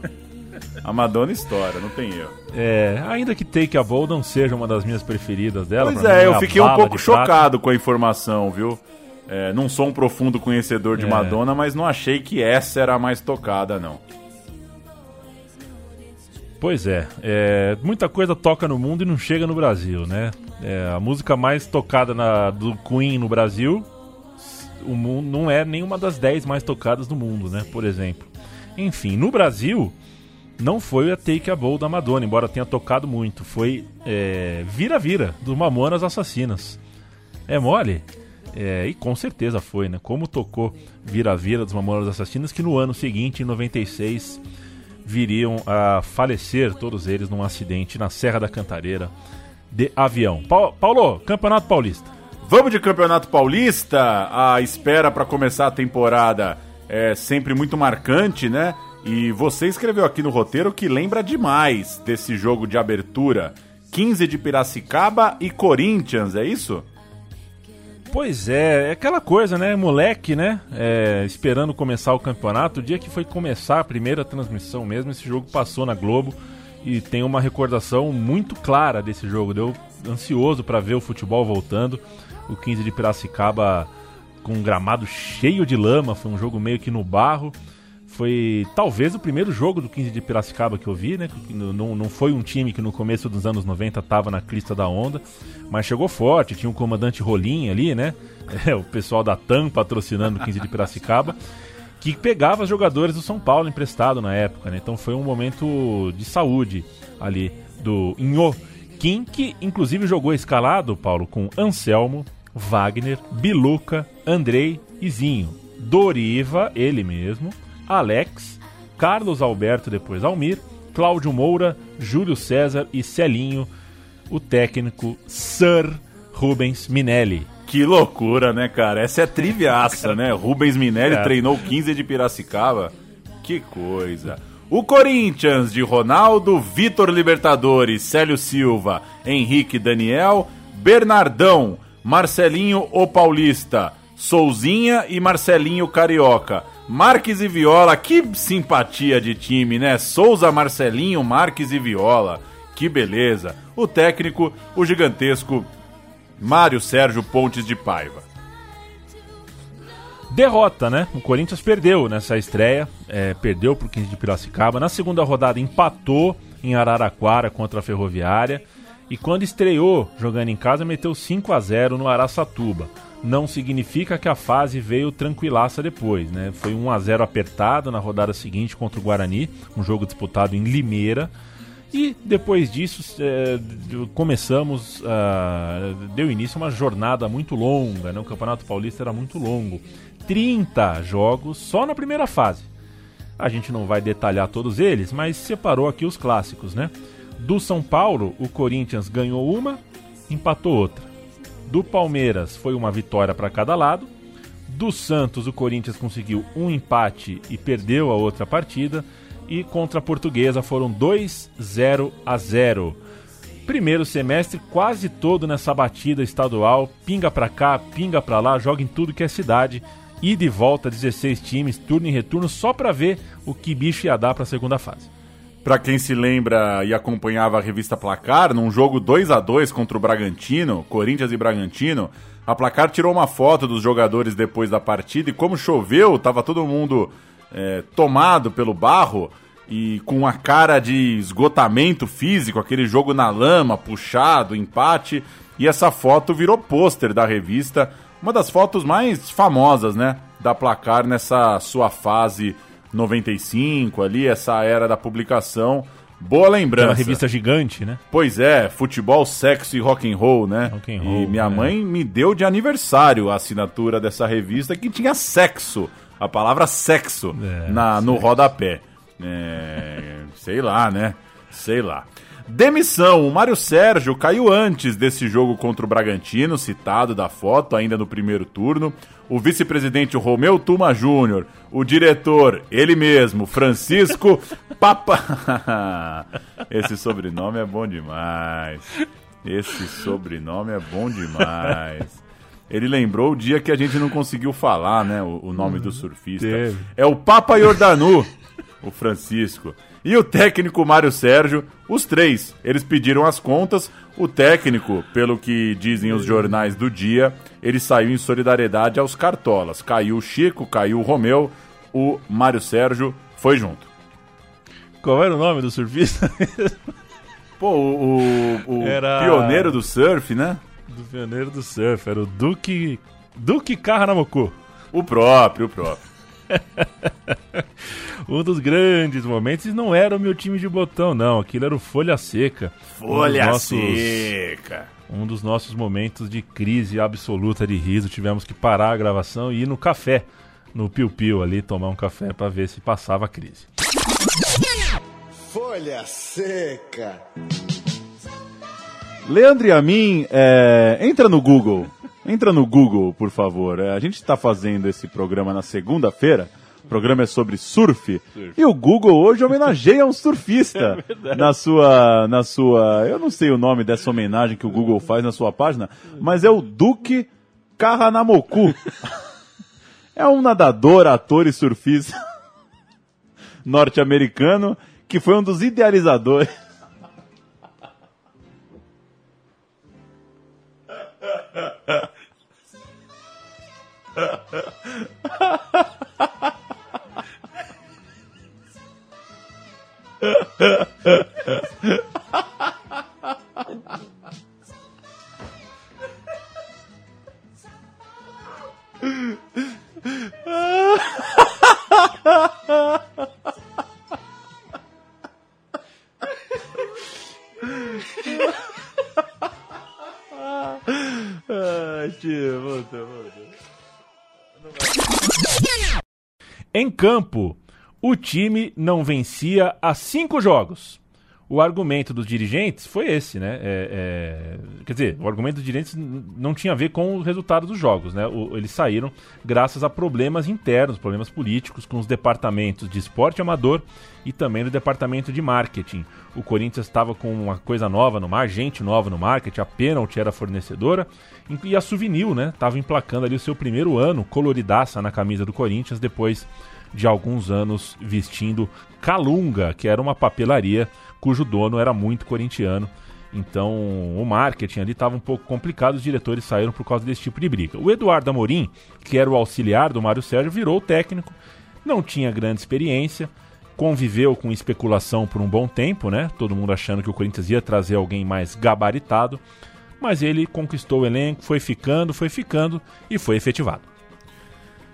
A Madonna estoura, não tem erro. É, ainda que Take a Bow não seja uma das minhas preferidas dela. Pois mim é, eu fiquei um pouco chocado com a informação, viu? É, não sou um profundo conhecedor de É. Madonna, mas não achei que essa era a mais tocada, não. Pois é, é, muita coisa toca no mundo e não chega no Brasil, né? É, a música mais tocada na- do Queen no Brasil o mundo não é nenhuma das 10 mais tocadas do mundo, né? Por exemplo. Enfim, no Brasil não foi a Take a Bowl da Madonna, embora tenha tocado muito. Foi é, Vira Vira, do Mamonas Assassinas. É mole? É, e com certeza foi, né? Como tocou Vira Vira dos Mamonas Assassinas, que no ano seguinte, em 96, viriam a falecer todos eles num acidente na Serra da Cantareira de avião. Pa- Paulo, Campeonato Paulista. Vamos de Campeonato Paulista. A espera para começar a temporada é sempre muito marcante, né? E você escreveu aqui no roteiro que lembra demais desse jogo de abertura. 15 de Piracicaba e Corinthians, é isso? Pois é, é aquela coisa, né? Moleque, né? É, esperando começar o campeonato. O dia que foi começar a primeira transmissão mesmo, esse jogo passou na Globo e tem uma recordação muito clara desse jogo. Deu ansioso para ver o futebol voltando. O 15 de Piracicaba com um gramado cheio de lama, foi um jogo meio que no barro. Foi talvez o primeiro jogo do 15 de Piracicaba que eu vi, né? Não, não foi um time que no começo dos anos 90 estava na crista da onda, mas chegou forte. Tinha o comandante Rolim ali, né? É, o pessoal da TAM patrocinando o 15 de Piracicaba. que pegava jogadores do São Paulo emprestado na época, né? Então foi um momento de saúde ali do Inho Kim, que inclusive jogou escalado, Paulo, com Anselmo, Wagner, Biluca, Andrei e Zinho. Doriva, ele mesmo, Alex, Carlos Alberto, depois Almir, Cláudio Moura, Júlio César e Celinho, o técnico Sir Rubens Minelli. Que loucura, né, cara? Essa é triviaça, né? Rubens Minelli É. treinou 15 de Piracicaba. Que coisa. O Corinthians de Ronaldo, Vitor Libertadores, Célio Silva, Henrique Daniel, Bernardão, Marcelinho o Paulista, Souzinha e Marcelinho Carioca. Marques e Viola, que simpatia de time, né? Souza, Marcelinho, Marques e Viola. Que beleza. O técnico, o gigantesco Mário Sérgio Pontes de Paiva. Derrota, né? O Corinthians perdeu nessa estreia, é, perdeu pro 15 de Piracicaba. Na segunda rodada empatou em Araraquara contra a Ferroviária. E quando estreou jogando em casa, meteu 5 a 0 no Araçatuba. Não significa que a fase veio tranquilaça depois, né? Foi 1 a 0 apertado na rodada seguinte contra o Guarani, um jogo disputado em Limeira. E depois disso é, começamos, ah, deu início a uma jornada muito longa, né? o Campeonato Paulista era muito longo. 30 jogos só na primeira fase. A gente não vai detalhar todos eles, mas separou aqui os clássicos, né? Do São Paulo, o Corinthians ganhou uma, empatou outra. Do Palmeiras foi uma vitória para cada lado. Do Santos, o Corinthians conseguiu um empate e perdeu a outra partida. E contra a Portuguesa foram 2-0 a 0. Primeiro semestre quase todo nessa batida estadual, pinga pra cá, pinga pra lá, joga em tudo que é cidade. E de volta 16 times, turno e retorno, só pra ver o que bicho ia dar pra segunda fase. Pra quem se lembra e acompanhava a revista Placar, num jogo 2 a 2 contra o Bragantino, Corinthians e Bragantino, a Placar tirou uma foto dos jogadores depois da partida e como choveu, tava todo mundo é, tomado pelo barro e com a cara de esgotamento físico, aquele jogo na lama, puxado, empate, e essa foto virou pôster da revista, uma das fotos mais famosas, né, da Placar nessa sua fase 95 ali, essa era da publicação. Boa lembrança. uma revista gigante, né? Pois é, futebol, sexo e rock and roll, né? Rock and roll, e minha é. mãe me deu de aniversário a assinatura dessa revista que tinha sexo, a palavra sexo É, na, no rodapé. É, sei lá, né? Sei lá. Demissão. O Mário Sérgio caiu antes desse jogo contra o Bragantino, citado da foto, ainda no primeiro turno. O vice-presidente Romeu Tuma Júnior. O diretor, ele mesmo, Francisco Papa. Esse sobrenome é bom demais. Esse sobrenome é bom demais. Ele lembrou o dia que a gente não conseguiu falar, né? O, o nome do surfista. Teve. É o Papa Jordanu, o Francisco. E o técnico Mário Sérgio, os três. Eles pediram as contas. O técnico, pelo que dizem os jornais do dia, ele saiu em solidariedade aos cartolas. Caiu o Chico, caiu o Romeu, o Mário Sérgio foi junto. Qual era o nome do surfista? Pô, o, o- o Era- pioneiro do surf, né? do pioneiro do surf, era o Duque. Duque Carranamoku. O próprio, o próprio. Um dos grandes momentos e não era o meu time de botão, não. Aquilo era o Folha Seca. Um dos Folha nossos- seca. Um dos nossos momentos de crise absoluta de riso. Tivemos que parar a gravação e ir no café, no Piu Piu ali, tomar um café pra ver se passava a crise. Folha seca. Leandro e a mim, é, entra no Google. Entra no Google, por favor. É, a gente está fazendo esse programa na segunda-feira. O programa é sobre surf. E o Google hoje homenageia um surfista na sua, na sua. Eu não sei o nome dessa homenagem que o Google faz na sua página, mas é o Duque Carranamoku. É um nadador, ator e surfista norte-americano que foi um dos idealizadores. Ah, tio, voltou, voltou. Em campo, o time não vencia há cinco jogos. O argumento dos dirigentes foi esse, né? É, é, quer dizer, o argumento dos dirigentes não tinha a ver com o resultado dos jogos, né? O- eles saíram graças a problemas internos, problemas políticos com os departamentos de esporte amador e também no departamento de marketing. O Corinthians estava com uma coisa nova no mar, gente nova no marketing, a Penalty era fornecedora e a Souvenir, né? Tava emplacando ali o seu primeiro ano coloridaça na camisa do Corinthians depois de alguns anos vestindo Calunga, que era uma papelaria cujo dono era muito corintiano. Então o marketing ali estava um pouco complicado, os diretores saíram por causa desse tipo de briga. O Eduardo Amorim, que era o auxiliar do Mário Sérgio, virou técnico, não tinha grande experiência, conviveu com especulação por um bom tempo, né? Todo mundo achando que o Corinthians ia trazer alguém mais gabaritado, mas ele conquistou o elenco, foi ficando, foi ficando e foi efetivado.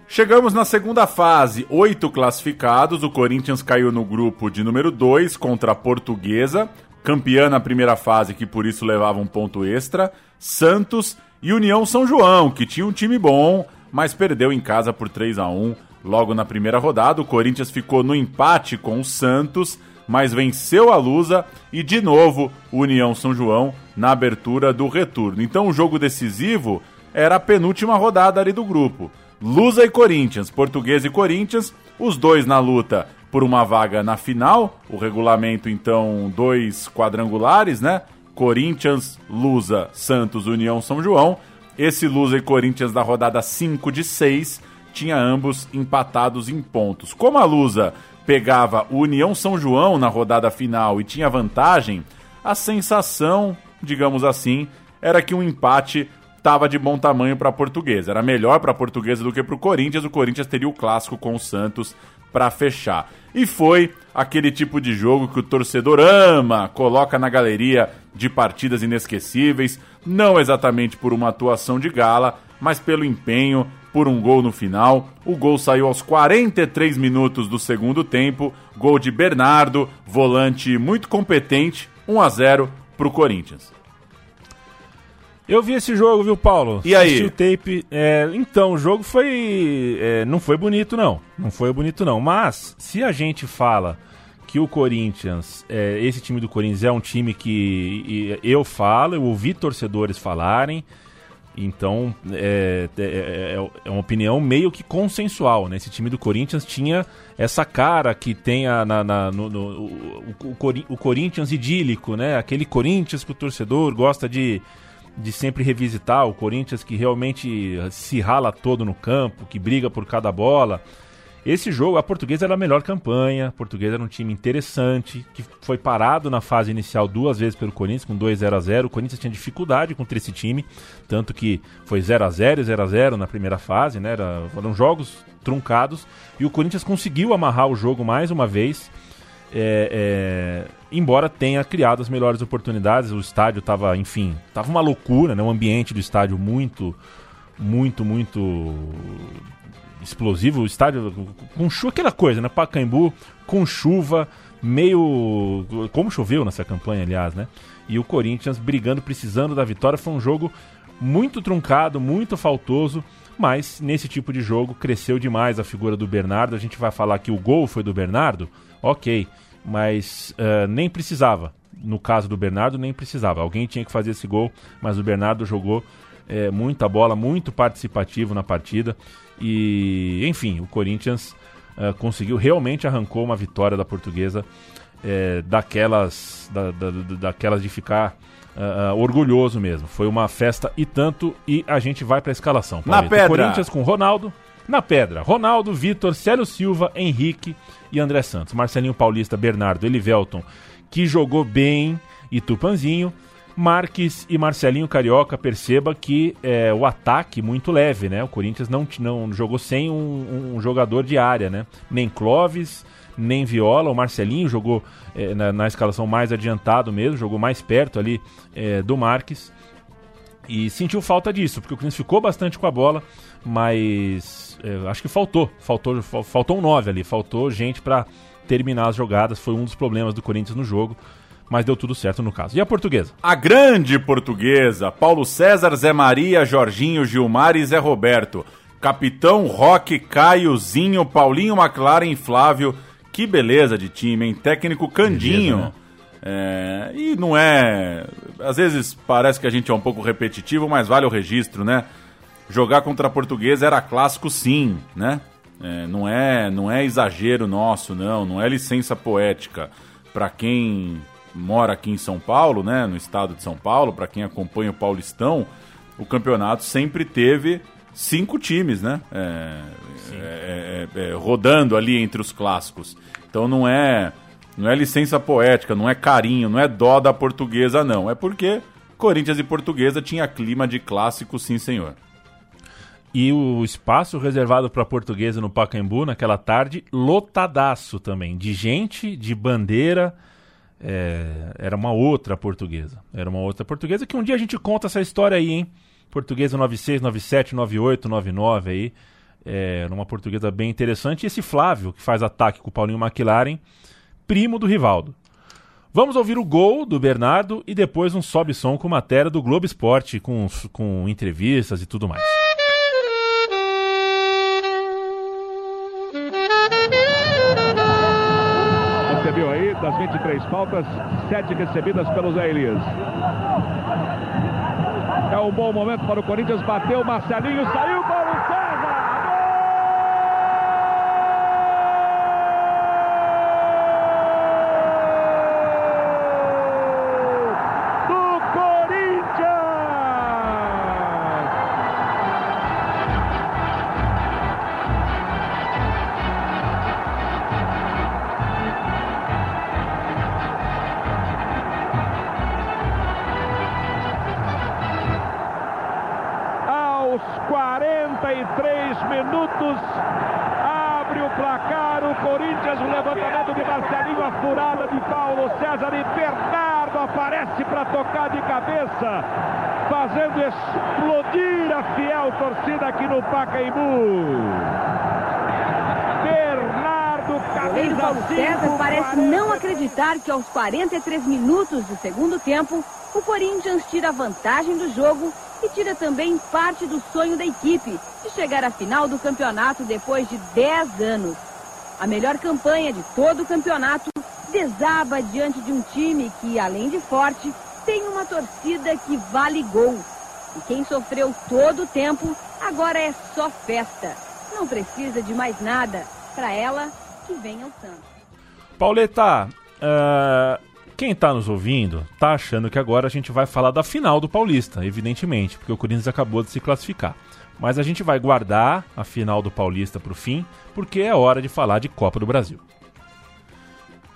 Chegamos na segunda fase, oito classificados. O Corinthians caiu no grupo de número 2 contra a Portuguesa, campeã na primeira fase, que por isso levava um ponto extra. Santos e União São João, que tinha um time bom, mas perdeu em casa por 3 a 1 logo na primeira rodada. O Corinthians ficou no empate com o Santos, mas venceu a Lusa e de novo União São João na abertura do retorno. Então o jogo decisivo era a penúltima rodada ali do grupo. Lusa e Corinthians, Português e Corinthians, os dois na luta por uma vaga na final. O regulamento, então, dois quadrangulares, né? Corinthians, Lusa, Santos, União, São João. Esse Lusa e Corinthians da rodada 5 de 6 tinha ambos empatados em pontos. Como a Lusa pegava o União São João na rodada final e tinha vantagem, a sensação, digamos assim, era que um empate estava de bom tamanho para a Portuguesa. Era melhor para a Portuguesa do que para o Corinthians. O Corinthians teria o clássico com o Santos para fechar. E foi aquele tipo de jogo que o torcedor ama, coloca na galeria de partidas inesquecíveis, não exatamente por uma atuação de gala, mas pelo empenho, por um gol no final. O gol saiu aos 43 minutos do segundo tempo, gol de Bernardo, volante muito competente, 1 a 0 para o Corinthians. Eu vi esse jogo, viu, Paulo? E aí? O tape. É, então, o jogo foi. é, não foi bonito, não. Não foi bonito, não. Mas, se a gente fala que o Corinthians, é, esse time do Corinthians é um time que eu falo, eu ouvi torcedores falarem. Então, é, é, é- é uma opinião meio que consensual, né? Esse time do Corinthians tinha essa cara que tem a, na, na- no, no- o, o, o Corinthians idílico, né? Aquele Corinthians que o torcedor gosta de, de sempre revisitar, o Corinthians que realmente se rala todo no campo, que briga por cada bola. Esse jogo, a Portuguesa era a melhor campanha, a Portuguesa era um time interessante, que foi parado na fase inicial duas vezes pelo Corinthians, com 2 0 a 0 O Corinthians tinha dificuldade contra esse time, tanto que foi 0 a 0 e 0 a 0 na primeira fase, né? Era, foram jogos truncados, e o Corinthians conseguiu amarrar o jogo mais uma vez, é, é, embora tenha criado as melhores oportunidades, o estádio estava, enfim, estava uma loucura, né? O ambiente do estádio muito, muito, muito explosivo, o estádio com chuva, aquela coisa, né? Pacaembu com chuva, meio. Como choveu nessa campanha, aliás, né? E o Corinthians brigando, precisando da vitória. Foi um jogo muito truncado, muito faltoso, mas nesse tipo de jogo cresceu demais a figura do Bernardo. A gente vai falar que o gol foi do Bernardo, ok, mas eh, nem precisava. No caso do Bernardo, nem precisava. Alguém tinha que fazer esse gol, mas o Bernardo jogou é, muita bola, muito participativo na partida. E, enfim, o Corinthians ah, conseguiu, realmente arrancou uma vitória da portuguesa é, daquelas, da- da- da- daquelas de ficar ah, orgulhoso mesmo. Foi uma festa e tanto, e a gente vai para a escalação. Na Paulito. pedra. Corinthians com Ronaldo. Na pedra, Ronaldo, Vitor, Célio Silva, Henrique e André Santos. Marcelinho Paulista, Bernardo, Elivelton, que jogou bem, e Tupanzinho. Marques e Marcelinho Carioca, perceba que é, o ataque muito leve, né? O Corinthians não, não jogou sem um, um jogador de área, né? Nem Clóvis, nem Viola. O Marcelinho jogou é, na, na escalação mais adiantado mesmo, jogou mais perto ali é, do Marques. E sentiu falta disso, porque o Corinthians ficou bastante com a bola, mas é, acho que faltou, faltou, fal- faltou um 9 ali, faltou gente para terminar as jogadas, foi um dos problemas do Corinthians no jogo. mas deu tudo certo no caso. E a portuguesa? A grande portuguesa, Paulo César, Zé Maria, Jorginho, Gilmar e Zé Roberto. Capitão Roque, Caiozinho, Paulinho McLaren e Flávio. Que beleza de time, hein? Técnico Candinho. Beleza, né? É, e não é. Às vezes parece que a gente é um pouco repetitivo, mas vale o registro, né? Jogar contra a portuguesa era clássico, sim, né? É, não, é, não é exagero nosso, não. Não é licença poética. Para quem mora aqui em São Paulo, né? No estado de São Paulo, para quem acompanha o Paulistão, o campeonato sempre teve cinco times, né? É, é, é, é, rodando ali entre os clássicos. Então não é não é licença poética, não é carinho, não é dó da portuguesa, não. É porque Corinthians e Portuguesa tinha clima de clássico, sim, senhor. E o espaço reservado para portuguesa no Pacaembu naquela tarde, lotadaço também, de gente, de bandeira. É, era uma outra portuguesa. Era uma outra portuguesa que um dia a gente conta essa história aí, hein? Portuguesa 96, 97, 98, 99 aí. É, era uma portuguesa bem interessante. E esse Flávio, que faz ataque com o Paulinho McLaren, primo do Rivaldo. Vamos ouvir o gol do Bernardo e depois um sobe-som com matéria do Globo Esporte, com, com entrevistas e tudo mais. 23 faltas, 7 recebidas pelos Zé Elias. É um bom momento para o Corinthians, bateu, Marcelinho saiu para o César! Paulo César 5, parece não acreditar que aos 43 minutos do segundo tempo, o Corinthians tira vantagem do jogo e tira também parte do sonho da equipe de chegar à final do campeonato depois de 10 anos. A melhor campanha de todo o campeonato desaba diante de um time que, além de forte, tem uma torcida que vale gol. E quem sofreu todo o tempo, agora é só festa. Não precisa de mais nada. Para ela, que venha o Santos. Pauleta, ah, quem tá nos ouvindo tá achando que agora a gente vai falar da final do Paulista, evidentemente, porque o Corinthians acabou de se classificar. Mas a gente vai guardar a final do Paulista pro fim, porque é hora de falar de Copa do Brasil.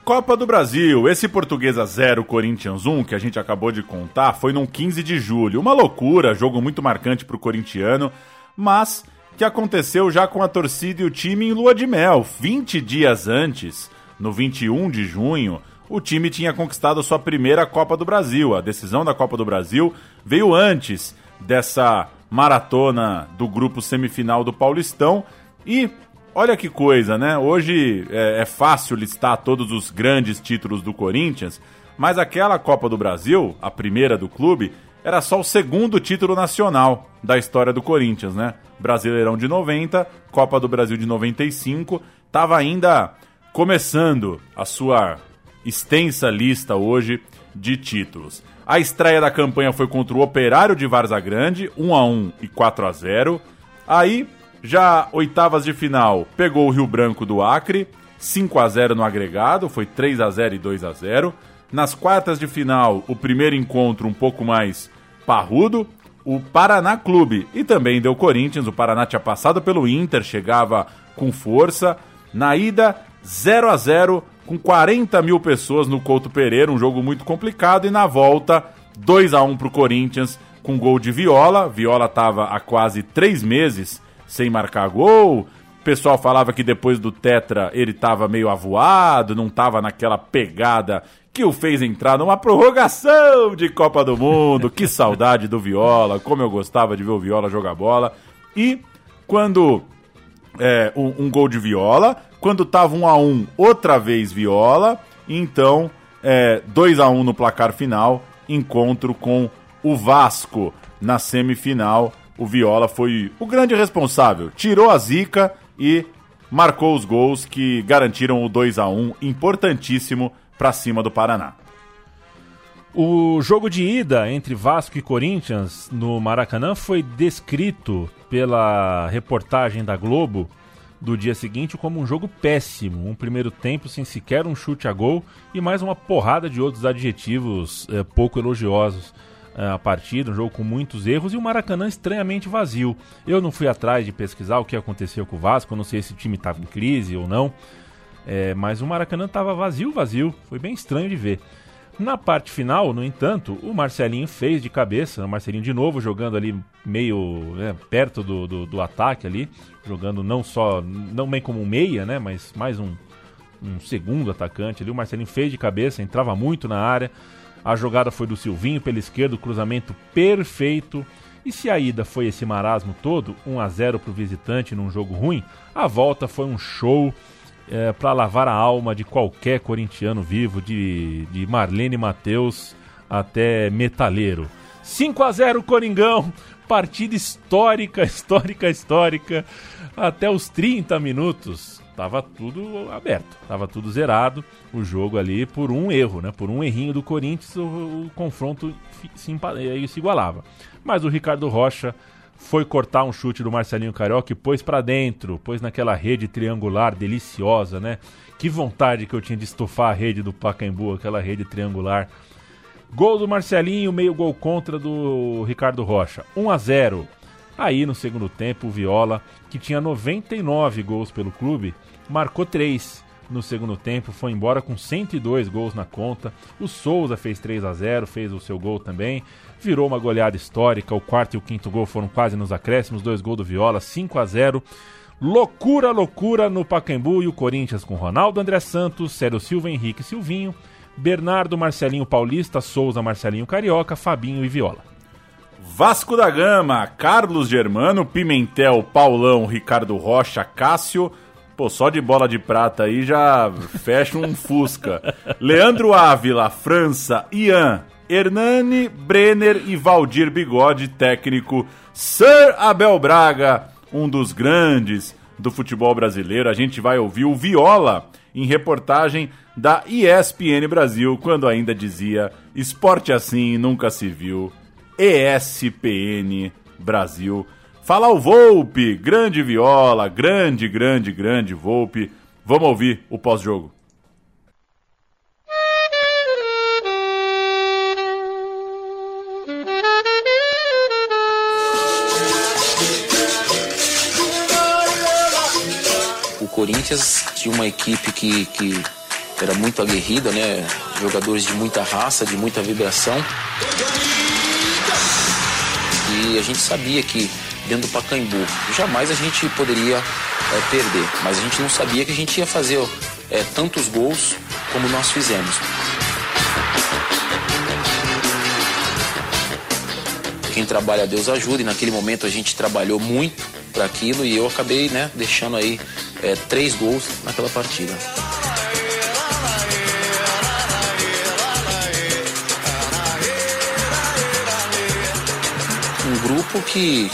Copa do Brasil, esse Portuguesa 0, Corinthians 1, que a gente acabou de contar, foi num 15 de julho. Uma loucura, jogo muito marcante pro corintiano, mas que aconteceu já com a torcida e o time em lua de mel. 20 dias antes, no 21 de junho, o time tinha conquistado sua primeira Copa do Brasil. A decisão da Copa do Brasil veio antes dessa maratona do grupo semifinal do Paulistão e Olha que coisa, né? Hoje é, é, fácil listar todos os grandes títulos do Corinthians, mas aquela Copa do Brasil, a primeira do clube, era só o segundo título nacional da história do Corinthians, né? Brasileirão de 90, Copa do Brasil de 95, estava ainda começando a sua extensa lista hoje de títulos. A estreia da campanha foi contra o Operário de Varza Grande, 1 a 1 e 4 a 0. Aí já oitavas de final, pegou o Rio Branco do Acre, 5 a 0 no agregado, foi 3 a 0 e 2 a 0. Nas quartas de final, o primeiro encontro um pouco mais parrudo, o Paraná Clube e também deu Corinthians. O Paraná tinha passado pelo Inter, chegava com força. Na ida, 0 a 0 com 40 mil pessoas no Couto Pereira, um jogo muito complicado. E na volta, 2 a 1 para o Corinthians com gol de Viola. Viola estava há quase três meses sem marcar gol. O pessoal falava que depois do Tetra ele estava meio avoado, não estava naquela pegada que o fez entrar numa prorrogação de Copa do Mundo. Que saudade do Viola, como eu gostava de ver o Viola jogar bola. E quando é, um, um gol de Viola, quando tava um a um, outra vez Viola, então é, 2 a 1 no placar final, encontro com o Vasco na semifinal. O Viola foi o grande responsável, tirou a zica e marcou os gols que garantiram o 2 a 1 importantíssimo para cima do Paraná. O jogo de ida entre Vasco e Corinthians no Maracanã foi descrito pela reportagem da Globo do dia seguinte como um jogo péssimo, um primeiro tempo sem sequer um chute a gol e mais uma porrada de outros adjetivos eh, pouco elogiosos a partida, um jogo com muitos erros e o Maracanã estranhamente vazio. Eu não fui atrás de pesquisar o que aconteceu com o Vasco, eu não sei se o time estava em crise ou não, eh, mas o Maracanã estava vazio, vazio, foi bem estranho de ver. Na parte final, no entanto, o Marcelinho fez de cabeça, o Marcelinho de novo jogando ali meio né, perto do, do, do, ataque ali, jogando não só, não bem como um meia, né, mas mais um, um segundo atacante ali. O Marcelinho fez de cabeça, entrava muito na área. A jogada foi do Silvinho pela esquerda, o cruzamento perfeito. E se a ida foi esse marasmo todo, 1 a 0 para o visitante num jogo ruim, a volta foi um show é, para lavar a alma de qualquer corintiano vivo, de, de Marlene Matheus até metaleiro. 5 a 0 Coringão, partida histórica, histórica, histórica, até os 30 minutos. Tava tudo aberto, tava tudo zerado. O jogo ali por um erro, né? Por um errinho do Corinthians, o, o confronto se, se igualava. Mas o Ricardo Rocha foi cortar um chute do Marcelinho Carioca e pôs para dentro, pôs naquela rede triangular deliciosa, né? Que vontade que eu tinha de estufar a rede do Pacaembu, aquela rede triangular. Gol do Marcelinho, meio gol contra do Ricardo Rocha. 1 a 0. Aí no segundo tempo, o Viola, que tinha 99 gols pelo clube, marcou 3 no segundo tempo, foi embora com 102 gols na conta. O Souza fez 3 a 0, fez o seu gol também. Virou uma goleada histórica. O quarto e o quinto gol foram quase nos acréscimos, dois gols do Viola, 5 a 0. Loucura, loucura no Pacaembu e o Corinthians com Ronaldo André Santos, Célio Silva, Henrique Silvinho, Bernardo Marcelinho Paulista, Souza Marcelinho Carioca, Fabinho e Viola. Vasco da Gama, Carlos Germano, Pimentel, Paulão, Ricardo Rocha, Cássio, Pô, só de bola de prata aí já fecha um Fusca. Leandro Ávila, França, Ian, Hernani, Brenner e Valdir Bigode, técnico. Sir Abel Braga, um dos grandes do futebol brasileiro. A gente vai ouvir o Viola em reportagem da ESPN Brasil, quando ainda dizia esporte assim nunca se viu. ESPN Brasil. Fala o Volpe, grande viola, grande, grande, grande Volpe. Vamos ouvir o pós-jogo. O Corinthians tinha uma equipe que, que era muito aguerrida, né? Jogadores de muita raça, de muita vibração. E a gente sabia que dentro do Pacaembu. Jamais a gente poderia é, perder, mas a gente não sabia que a gente ia fazer é, tantos gols como nós fizemos. Quem trabalha, Deus ajuda, e naquele momento a gente trabalhou muito para aquilo e eu acabei né, deixando aí é, três gols naquela partida. Grupo que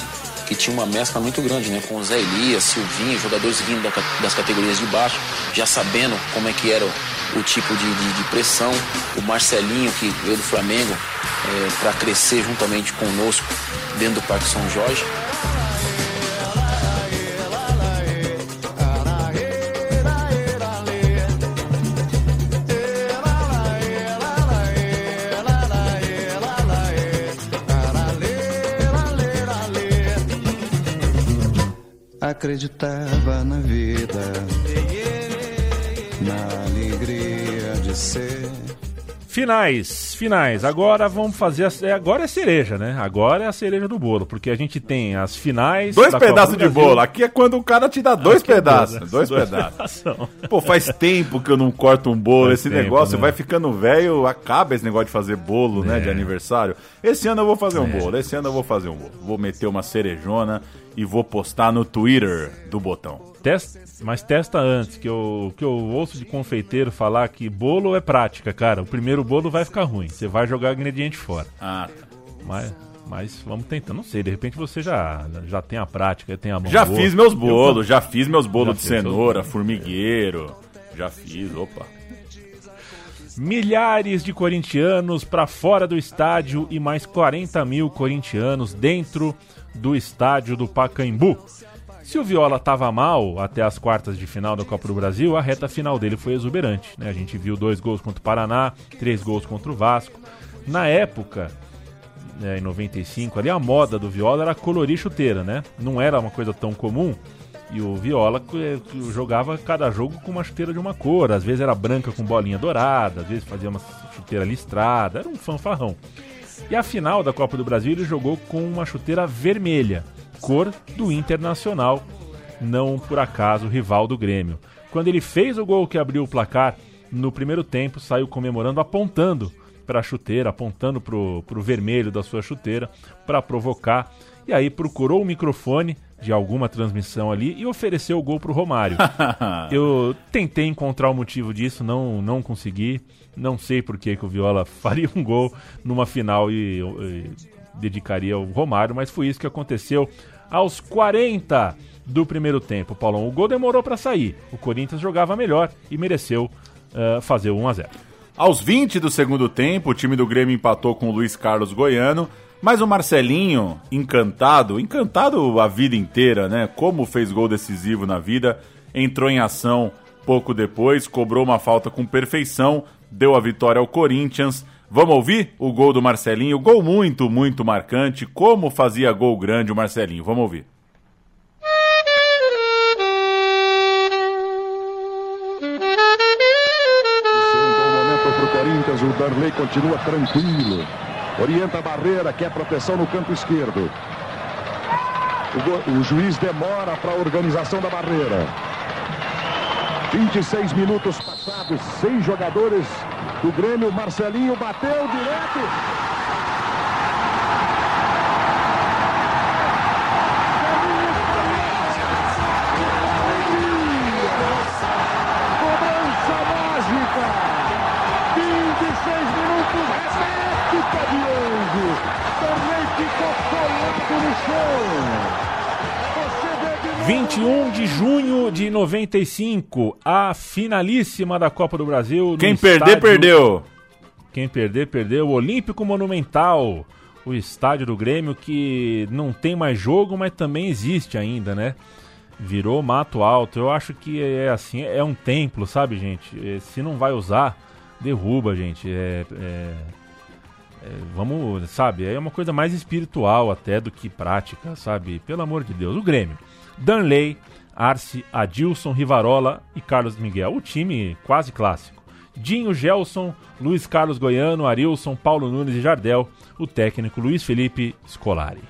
que tinha uma mescla muito grande, né? Com o Zé Elias, Silvinho, jogadores vindo das categorias de baixo, já sabendo como é que era o tipo de, de, de pressão. O Marcelinho, que veio do Flamengo, é, para crescer juntamente conosco dentro do Parque São Jorge. Acreditava na vida, na alegria de ser. Finais, finais. Agora vamos fazer. A, é, agora é cereja, né? Agora é a cereja do bolo, porque a gente tem as finais. Dois pedaços de bolo. Aqui é quando o cara te dá dois Aqui pedaços. É dois, dois pedaços. Pô, faz tempo que eu não corto um bolo. Faz esse tempo, negócio né? vai ficando velho, acaba esse negócio de fazer bolo, é. né? De aniversário. Esse ano eu vou fazer um é. bolo. Esse ano eu vou fazer um bolo. Vou meter uma cerejona e vou postar no Twitter do Botão. Testa, mas testa antes, que eu, que eu ouço de confeiteiro falar que bolo é prática, cara. O primeiro bolo vai ficar ruim. Você vai jogar ingrediente fora. Ah, tá. Mas, mas vamos tentando. Não sei, de repente você já, já tem a prática, tem a mão Já boa. fiz meus Eu- bolos, já fiz meus bolos Já de seus cenoura, bolos. formigueiro. Já fiz, opa. Milhares de corintianos para fora do estádio e mais 40 mil corintianos dentro do estádio do Pacaembu. Se o Viola estava mal até as quartas de final da Copa do Brasil, a reta final dele foi exuberante. Né? A gente viu dois gols contra o Paraná, três gols contra o Vasco. Na época, né, em 95, ali a moda do Viola era colorir chuteira, né? Não era uma coisa tão comum. E o Viola eh, jogava cada jogo com uma chuteira de uma cor. Às vezes era branca com bolinha dourada, às vezes fazia uma chuteira listrada. Era um fanfarrão. E a final da Copa do Brasil ele jogou com uma chuteira vermelha, cor do Internacional, não por acaso rival do Grêmio. Quando ele fez o gol que abriu o placar no primeiro tempo, saiu comemorando, apontando para a chuteira, apontando pro, pro vermelho da sua chuteira para provocar. E aí procurou o microfone de alguma transmissão ali e ofereceu o gol pro Romário. Eu tentei encontrar o motivo disso, não, não consegui. Não sei por que, que o Viola faria um gol numa final e, e dedicaria ao Romário, mas foi isso que aconteceu aos 40 do primeiro tempo, Paulão. O gol demorou para sair. O Corinthians jogava melhor e mereceu eh, fazer o 1 a 0. Aos 20 do segundo tempo, o time do Grêmio empatou com o Luiz Carlos Goiano, mas o Marcelinho, encantado, encantado a vida inteira, né? Como fez gol decisivo na vida, entrou em ação pouco depois, cobrou uma falta com perfeição, deu a vitória ao Corinthians. Vamos ouvir o gol do Marcelinho? Gol muito, muito marcante. Como fazia gol grande o Marcelinho? Vamos ouvir. Corinthians, o Darley continua tranquilo. Orienta a barreira, quer proteção no campo esquerdo. O, o juiz demora para a organização da barreira. 26 minutos passados, seis jogadores do Grêmio. Marcelinho bateu direto. 21 de junho de 95, a finalíssima da Copa do Brasil. Quem perder, estádio- perdeu. Quem perder, perdeu. O Olímpico Monumental, o estádio do Grêmio que não tem mais jogo, mas também existe ainda, né? Virou mato alto. Eu acho que é assim, é um templo, sabe, gente? É, Se não vai usar, derruba, gente. É, é- é, vamos, sabe? É uma coisa mais espiritual até do que prática, sabe? Pelo amor de Deus. O Grêmio. Danley, Arce, Adilson, Rivarola e Carlos Miguel. O time quase clássico. Dinho, Gelson, Luiz Carlos Goiano, Arilson, Paulo Nunes e Jardel. O técnico Luiz Felipe Scolari.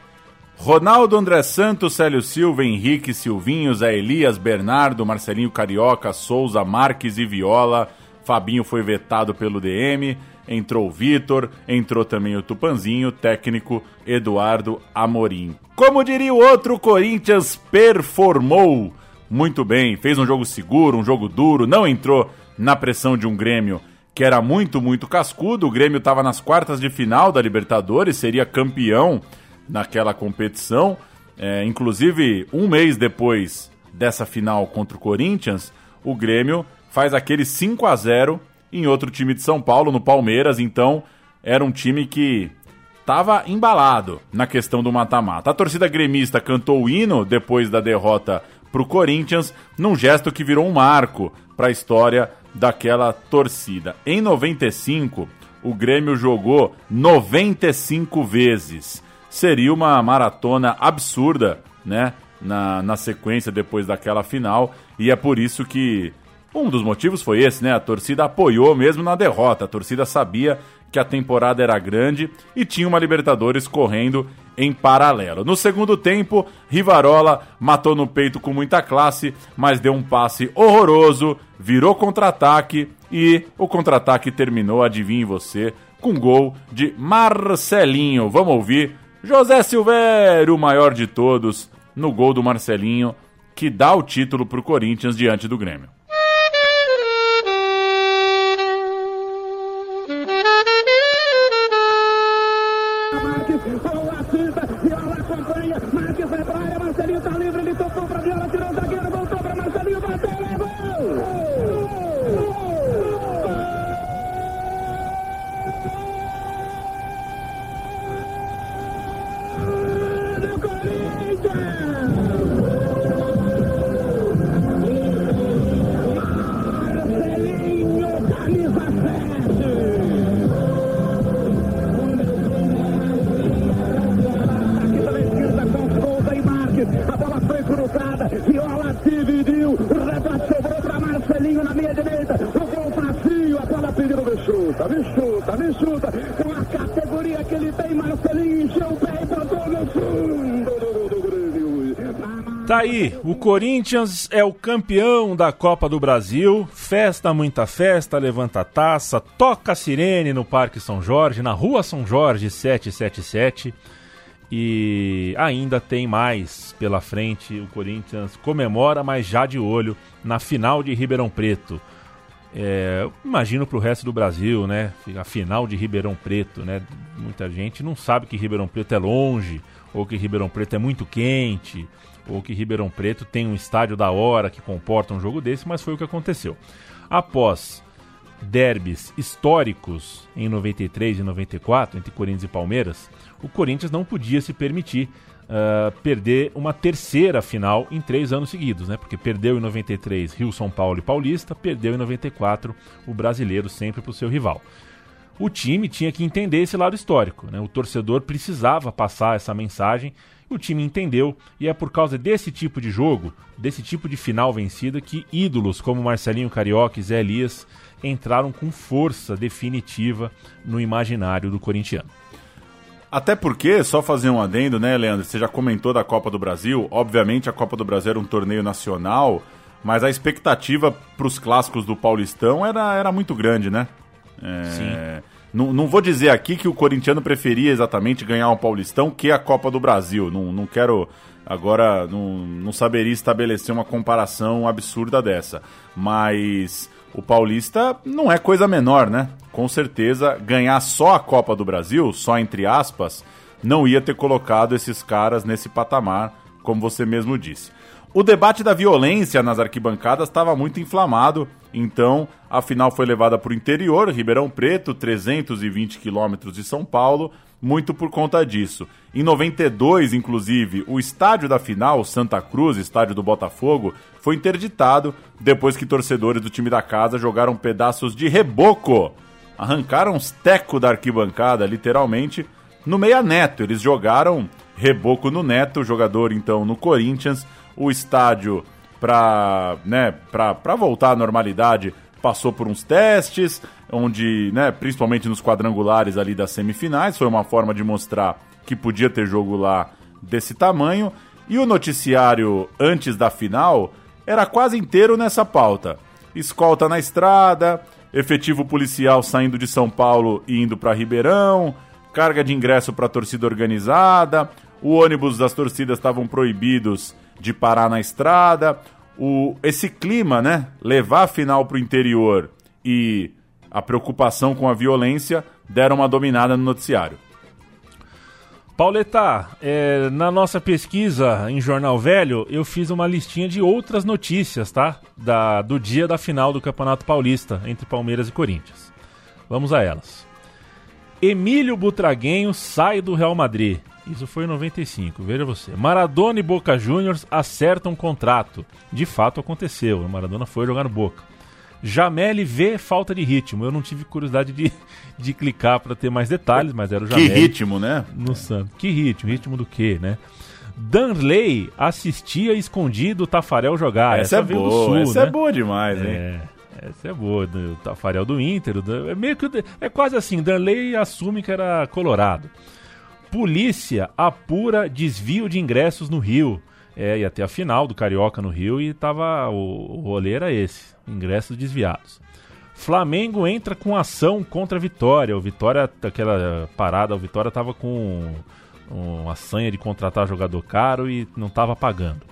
Ronaldo, André Santos, Célio Silva, Henrique, Silvinho, Zé Elias, Bernardo, Marcelinho Carioca, Souza, Marques e Viola. Fabinho foi vetado pelo DM. Entrou o Vitor, entrou também o Tupanzinho, técnico Eduardo Amorim. Como diria o outro, Corinthians performou muito bem, fez um jogo seguro, um jogo duro, não entrou na pressão de um Grêmio que era muito, muito cascudo. O Grêmio estava nas quartas de final da Libertadores, seria campeão naquela competição. É, inclusive, um mês depois dessa final contra o Corinthians, o Grêmio faz aquele 5 a 0 em outro time de São Paulo, no Palmeiras. Então, era um time que estava embalado na questão do mata-mata. A torcida gremista cantou o hino depois da derrota para o Corinthians, num gesto que virou um marco para a história daquela torcida. Em 95, o Grêmio jogou 95 vezes. Seria uma maratona absurda, né? Na, na sequência depois daquela final, e é por isso que um dos motivos foi esse, né? A torcida apoiou mesmo na derrota. A torcida sabia que a temporada era grande e tinha uma Libertadores correndo em paralelo. No segundo tempo, Rivarola matou no peito com muita classe, mas deu um passe horroroso, virou contra-ataque e o contra-ataque terminou, adivinhe você, com gol de Marcelinho. Vamos ouvir José Silvério, o maior de todos, no gol do Marcelinho, que dá o título pro Corinthians diante do Grêmio. Aí, o Corinthians é o campeão da Copa do Brasil. Festa, muita festa, levanta a taça, toca a sirene no Parque São Jorge, na Rua São Jorge 777. E ainda tem mais pela frente. O Corinthians comemora, mas já de olho na final de Ribeirão Preto. É, imagino pro resto do Brasil, né? A final de Ribeirão Preto, né? Muita gente não sabe que Ribeirão Preto é longe, ou que Ribeirão Preto é muito quente, ou que Ribeirão Preto tem um estádio da hora que comporta um jogo desse, mas foi o que aconteceu. Após derbys históricos em 93 e 94 entre Corinthians e Palmeiras, o Corinthians não podia se permitir uh, perder uma terceira final em três anos seguidos, né? Porque perdeu em 93 Rio, São Paulo e Paulista, perdeu em 94 o brasileiro sempre para o seu rival. O time tinha que entender esse lado histórico, né? O torcedor precisava passar essa mensagem o time entendeu e é por causa desse tipo de jogo, desse tipo de final vencida, que ídolos como Marcelinho Carioca e Zé Elias entraram com força definitiva no imaginário do corintiano. Até porque, só fazer um adendo, né, Leandro? Você já comentou da Copa do Brasil. Obviamente, a Copa do Brasil era um torneio nacional, mas a expectativa para os clássicos do Paulistão era, era muito grande, né? É... Sim. Não, não vou dizer aqui que o corintiano preferia exatamente ganhar um Paulistão que a Copa do Brasil. Não, não quero agora, não, não saberia estabelecer uma comparação absurda dessa. Mas o Paulista não é coisa menor, né? Com certeza, ganhar só a Copa do Brasil, só entre aspas, não ia ter colocado esses caras nesse patamar, como você mesmo disse. O debate da violência nas arquibancadas estava muito inflamado, então a final foi levada para o interior, Ribeirão Preto, 320 quilômetros de São Paulo, muito por conta disso. Em 92, inclusive, o estádio da final, Santa Cruz, estádio do Botafogo, foi interditado depois que torcedores do time da casa jogaram pedaços de reboco, arrancaram os tecos da arquibancada, literalmente, no meia neto. Eles jogaram reboco no neto, jogador então no Corinthians o estádio para né, voltar à normalidade passou por uns testes, onde, né, principalmente nos quadrangulares ali das semifinais, foi uma forma de mostrar que podia ter jogo lá desse tamanho. E o noticiário antes da final era quase inteiro nessa pauta. Escolta na estrada, efetivo policial saindo de São Paulo e indo para Ribeirão, carga de ingresso para torcida organizada, o ônibus das torcidas estavam proibidos de parar na estrada. O, esse clima, né? Levar a final para o interior e a preocupação com a violência deram uma dominada no noticiário. Pauleta, é, na nossa pesquisa em Jornal Velho, eu fiz uma listinha de outras notícias, tá? Da, do dia da final do Campeonato Paulista entre Palmeiras e Corinthians. Vamos a elas. Emílio Butraguenho sai do Real Madrid. Isso foi em 95, veja você. Maradona e Boca Juniors acertam um contrato. De fato aconteceu, o Maradona foi jogar no Boca. Jameli vê falta de ritmo. Eu não tive curiosidade de, de clicar para ter mais detalhes, mas era o Jameli. Que ritmo, né? No Santos. Que ritmo? Ritmo do quê, né? Danley assistia escondido o Tafarel jogar. Essa, essa é boa, Sul, essa né? é boa demais, hein? É. Essa é boa, o Tafarel do Inter, é meio que é quase assim, Danley assume que era colorado. Polícia apura desvio de ingressos no Rio. É, ia ter a final do Carioca no Rio e tava o, o rolê era esse, ingressos desviados. Flamengo entra com ação contra a Vitória. O Vitória, aquela parada, o Vitória tava com uma sanha de contratar jogador caro e não estava pagando.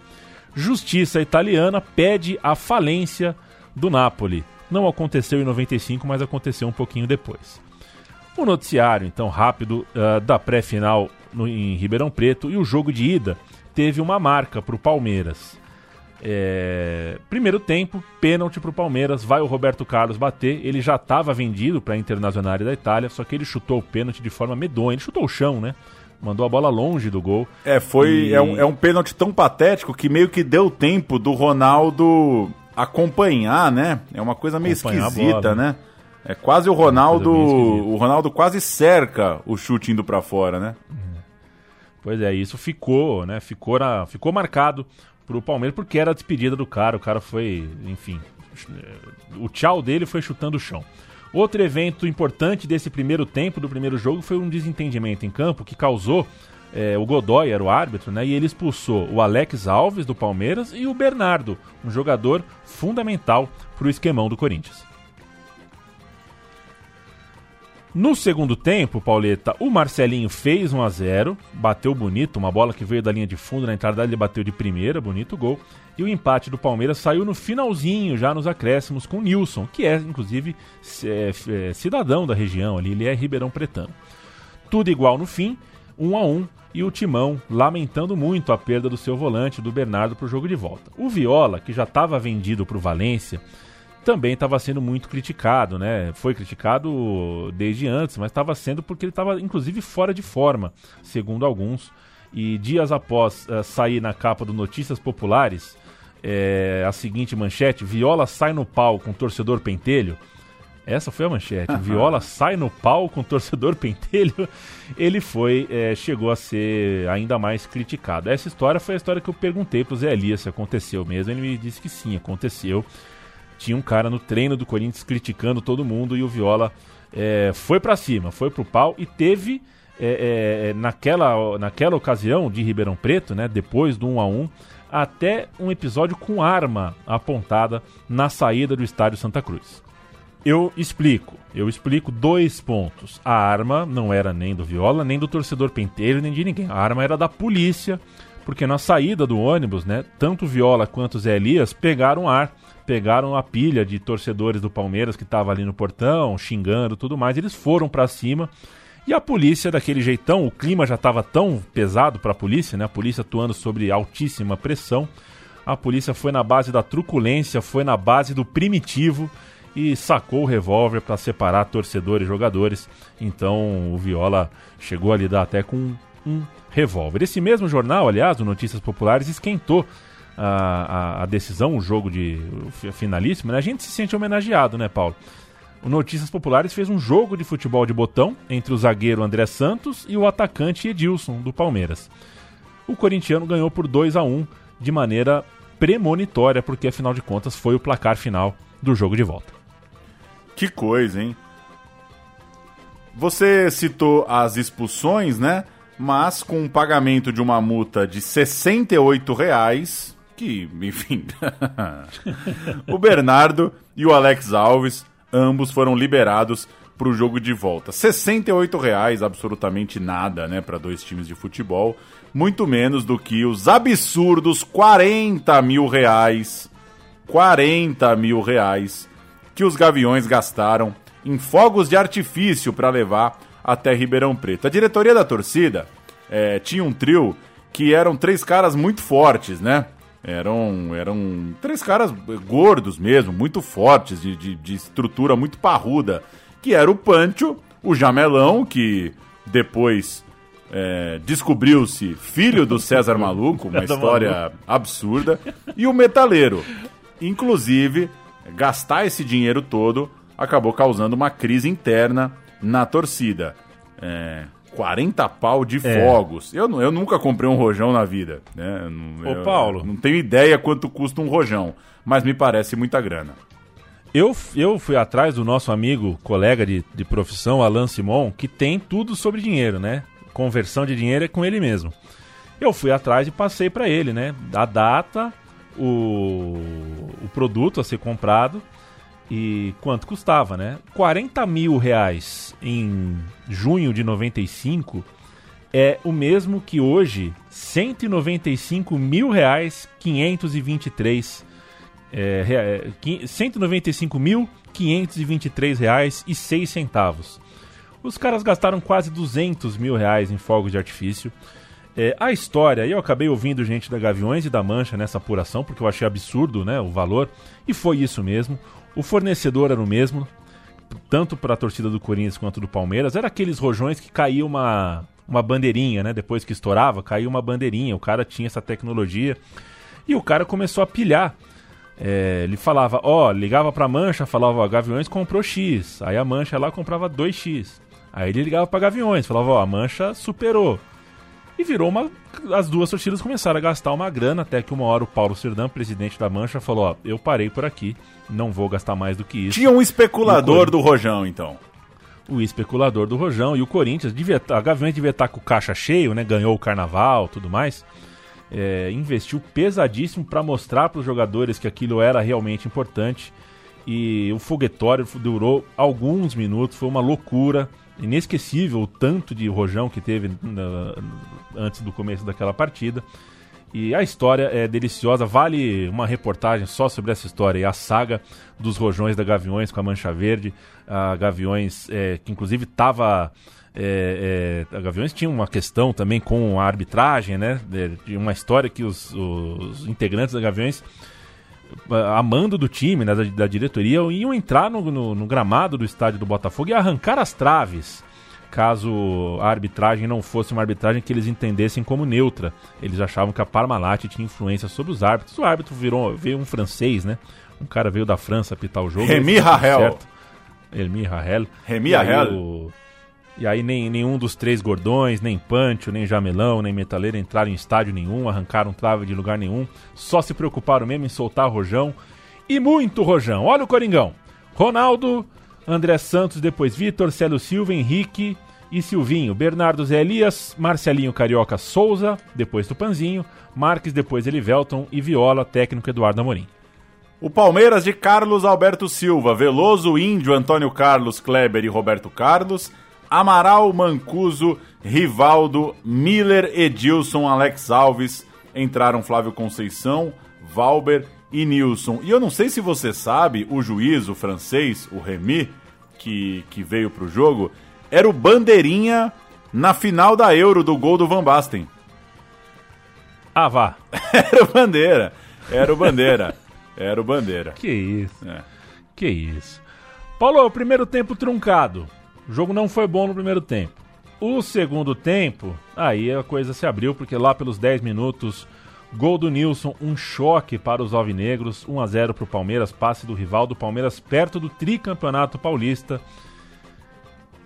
Justiça italiana pede a falência do Napoli. Não aconteceu em 95, mas aconteceu um pouquinho depois. O noticiário, então, rápido uh, da pré-final em Ribeirão Preto e o jogo de ida teve uma marca para o Palmeiras. É... Primeiro tempo, pênalti para o Palmeiras, vai o Roberto Carlos bater. Ele já estava vendido para a Internacional da Itália, só que ele chutou o pênalti de forma medonha. Ele chutou o chão, né? Mandou a bola longe do gol. É, foi. E- É, um, é um pênalti tão patético que meio que deu tempo do Ronaldo acompanhar, né? É uma coisa meio Acompanhar esquisita, bola, né? né? É quase o Ronaldo. bem esquisita. O Ronaldo quase cerca o chute indo pra fora, né? Pois é, isso ficou, né? Ficou, na, ficou marcado pro Palmeiras porque era a despedida do cara. O cara foi, enfim, o tchau dele foi chutando o chão. Outro evento importante desse primeiro tempo, do primeiro jogo, foi um desentendimento em campo que causou. é, o Godoy era o árbitro, né? E ele expulsou o Alex Alves do Palmeiras e o Bernardo, um jogador fundamental pro esquemão do Corinthians. No segundo tempo, Pauleta, o Marcelinho fez 1 a 0 bateu bonito, uma bola que veio da linha de fundo, na entrada ele bateu de primeira, bonito gol. E o empate do Palmeiras saiu no finalzinho, já nos acréscimos, com o Nilson, que é, inclusive, é, é, cidadão da região ali, ele é ribeirão pretano. Tudo igual no fim, 1 a 1 e o Timão lamentando muito a perda do seu volante, do Bernardo, para o jogo de volta. O Viola, que já estava vendido para o Valência, também estava sendo muito criticado, né? Foi criticado desde antes, mas estava sendo porque ele estava, inclusive, fora de forma, segundo alguns. E dias após eh, sair na capa do Notícias Populares eh, a seguinte manchete: Viola sai no pau com torcedor pentelho. Essa foi a manchete. Viola sai no pau com torcedor pentelho. Ele foi, eh, chegou a ser ainda mais criticado. Essa história foi a história que eu perguntei pro Zé Elias se aconteceu mesmo. Ele me disse que sim, aconteceu tinha um cara no treino do Corinthians criticando todo mundo e o Viola é, foi pra cima, foi pro pau e teve é, é, naquela, naquela ocasião de Ribeirão Preto, né, depois do 1 a 1 até um episódio com arma apontada na saída do estádio Santa Cruz. Eu explico, eu explico dois pontos. A arma não era nem do Viola, nem do torcedor penteiro, nem de ninguém. A arma era da polícia, porque na saída do ônibus, né, tanto Viola quanto Zé Elias pegaram ar, pegaram a pilha de torcedores do Palmeiras que estava ali no portão, xingando tudo mais. Eles foram pra cima e a polícia, daquele jeitão, o clima já estava tão pesado para a polícia, né? A polícia atuando sobre altíssima pressão. A polícia foi na base da truculência, foi na base do primitivo e sacou o revólver para separar torcedores e jogadores. Então o Viola chegou a lidar até com um revólver. Esse mesmo jornal, aliás, o Notícias Populares, esquentou a, a, a decisão, o jogo de o finalíssimo. Né? A gente se sente homenageado, né, Paulo? O Notícias Populares fez um jogo de futebol de botão entre o zagueiro André Santos e o atacante Edilson, do Palmeiras. O corintiano ganhou por 2 a 1 de maneira premonitória, porque afinal de contas foi o placar final do jogo de volta. Que coisa, hein? Você citou as expulsões, né? Mas com um pagamento de uma multa de 68 reais, que, enfim. o Bernardo e o Alex Alves, ambos foram liberados para o jogo de volta. 68 reais, absolutamente nada, né, para dois times de futebol. Muito menos do que os absurdos 40 mil reais. 40 mil reais que os Gaviões gastaram em fogos de artifício para levar até Ribeirão Preto. A diretoria da torcida eh, tinha um trio que eram três caras muito fortes, né? Eram, eram três caras gordos mesmo, muito fortes, de, de, de estrutura muito parruda. Que era o Pancho, o Jamelão, que depois é, descobriu-se filho do César Maluco, uma história absurda, e o Metaleiro. Inclusive, gastar esse dinheiro todo acabou causando uma crise interna na torcida. É, 40 pau de fogos. Eu, eu nunca comprei um rojão na vida. Né? Eu não- Ô, eu Paulo. Não tenho ideia quanto custa um rojão, mas me parece muita grana. Eu, eu fui atrás do nosso amigo, colega de, de profissão, Alan Simon, que tem tudo sobre dinheiro, né? Conversão de dinheiro é com ele mesmo. Eu fui atrás e passei para ele, né? A data, o, o produto a ser comprado e quanto custava, né? 40 mil reais em junho de 95 é o mesmo que hoje 195 mil reais 523 é, qui- 195 mil 523 reais e 6 centavos. Os caras gastaram quase 200 mil reais em fogos de artifício. É, a história, eu acabei ouvindo gente da Gaviões e da Mancha nessa apuração, porque eu achei absurdo né, o valor, e foi isso mesmo. O fornecedor era o mesmo, tanto para a torcida do Corinthians quanto do Palmeiras. Era aqueles rojões que caía uma, uma bandeirinha, né? Depois que estourava, caía uma bandeirinha. O cara tinha essa tecnologia. E o cara começou a pilhar. É, ele falava, ó, ligava pra Mancha, falava, ó, Gaviões comprou X. Aí a Mancha lá comprava 2X. Aí ele ligava pra Gaviões, falava, ó, a Mancha superou. E virou uma. As duas torcidas começaram a gastar uma grana, até que uma hora o Paulo Serdã, presidente da Mancha, falou: Ó, eu parei por aqui, não vou gastar mais do que isso. Tinha um especulador do Rojão, então. o especulador do Rojão e o Corinthians devia a Gaviões devia estar com o caixa cheio, né? Ganhou o carnaval, tudo mais. É, investiu pesadíssimo para mostrar para os jogadores que aquilo era realmente importante. E o foguetório durou alguns minutos, foi uma loucura, inesquecível o tanto de rojão que teve na- antes do começo daquela partida. E a história é deliciosa, vale uma reportagem só sobre essa história, e a saga dos rojões da Gaviões com a Mancha Verde. A Gaviões, é, que inclusive estava. a Gaviões tinha uma questão também com a arbitragem, né? De, de uma história que os, os integrantes da Gaviões a mando do time, né, da, da diretoria, iam entrar no, no- no gramado do estádio do Botafogo e arrancar as traves, caso a arbitragem não fosse uma arbitragem que eles entendessem como neutra. Eles achavam que a Parmalat tinha influência sobre os árbitros. O árbitro virou veio um francês, né? Um cara veio da França apitar o jogo. Remy tudo Rahel. Remy Rahel. Remy Rahel. E aí nem, nenhum dos três gordões, nem Pancho, nem Jamelão, nem Metaleiro entraram em estádio nenhum, arrancaram trave de lugar nenhum, só se preocuparam mesmo em soltar rojão. E muito rojão. Olha o Coringão. Ronaldo, André Santos, depois Vitor, Célio Silva, Henrique e Silvinho. Bernardo Zé Elias, Marcelinho Carioca Souza, depois Tupanzinho, Marques, depois Elivelton e Viola, técnico Eduardo Amorim. O Palmeiras de Carlos Alberto Silva, Veloso, Índio, Antônio Carlos, Kleber e Roberto Carlos, Amaral, Mancuso, Rivaldo, Miller, Edilson, Alex Alves, entraram Flávio Conceição, Valber e Nilson. E eu não sei se você sabe, o juiz, o francês, o Remy, que, que veio pro jogo, era o bandeirinha na final da Euro do gol do Van Basten. Ah, vá. Era o Bandeira, era o Bandeira, era o Bandeira. Que isso. É. Que isso. Paulo, primeiro tempo truncado. O jogo não foi bom no primeiro tempo. O segundo tempo, aí a coisa se abriu, porque lá pelos 10 minutos, gol do Nilson, um choque para os alvinegros, 1 a 0 para o Palmeiras, passe do rival do Palmeiras perto do tricampeonato paulista.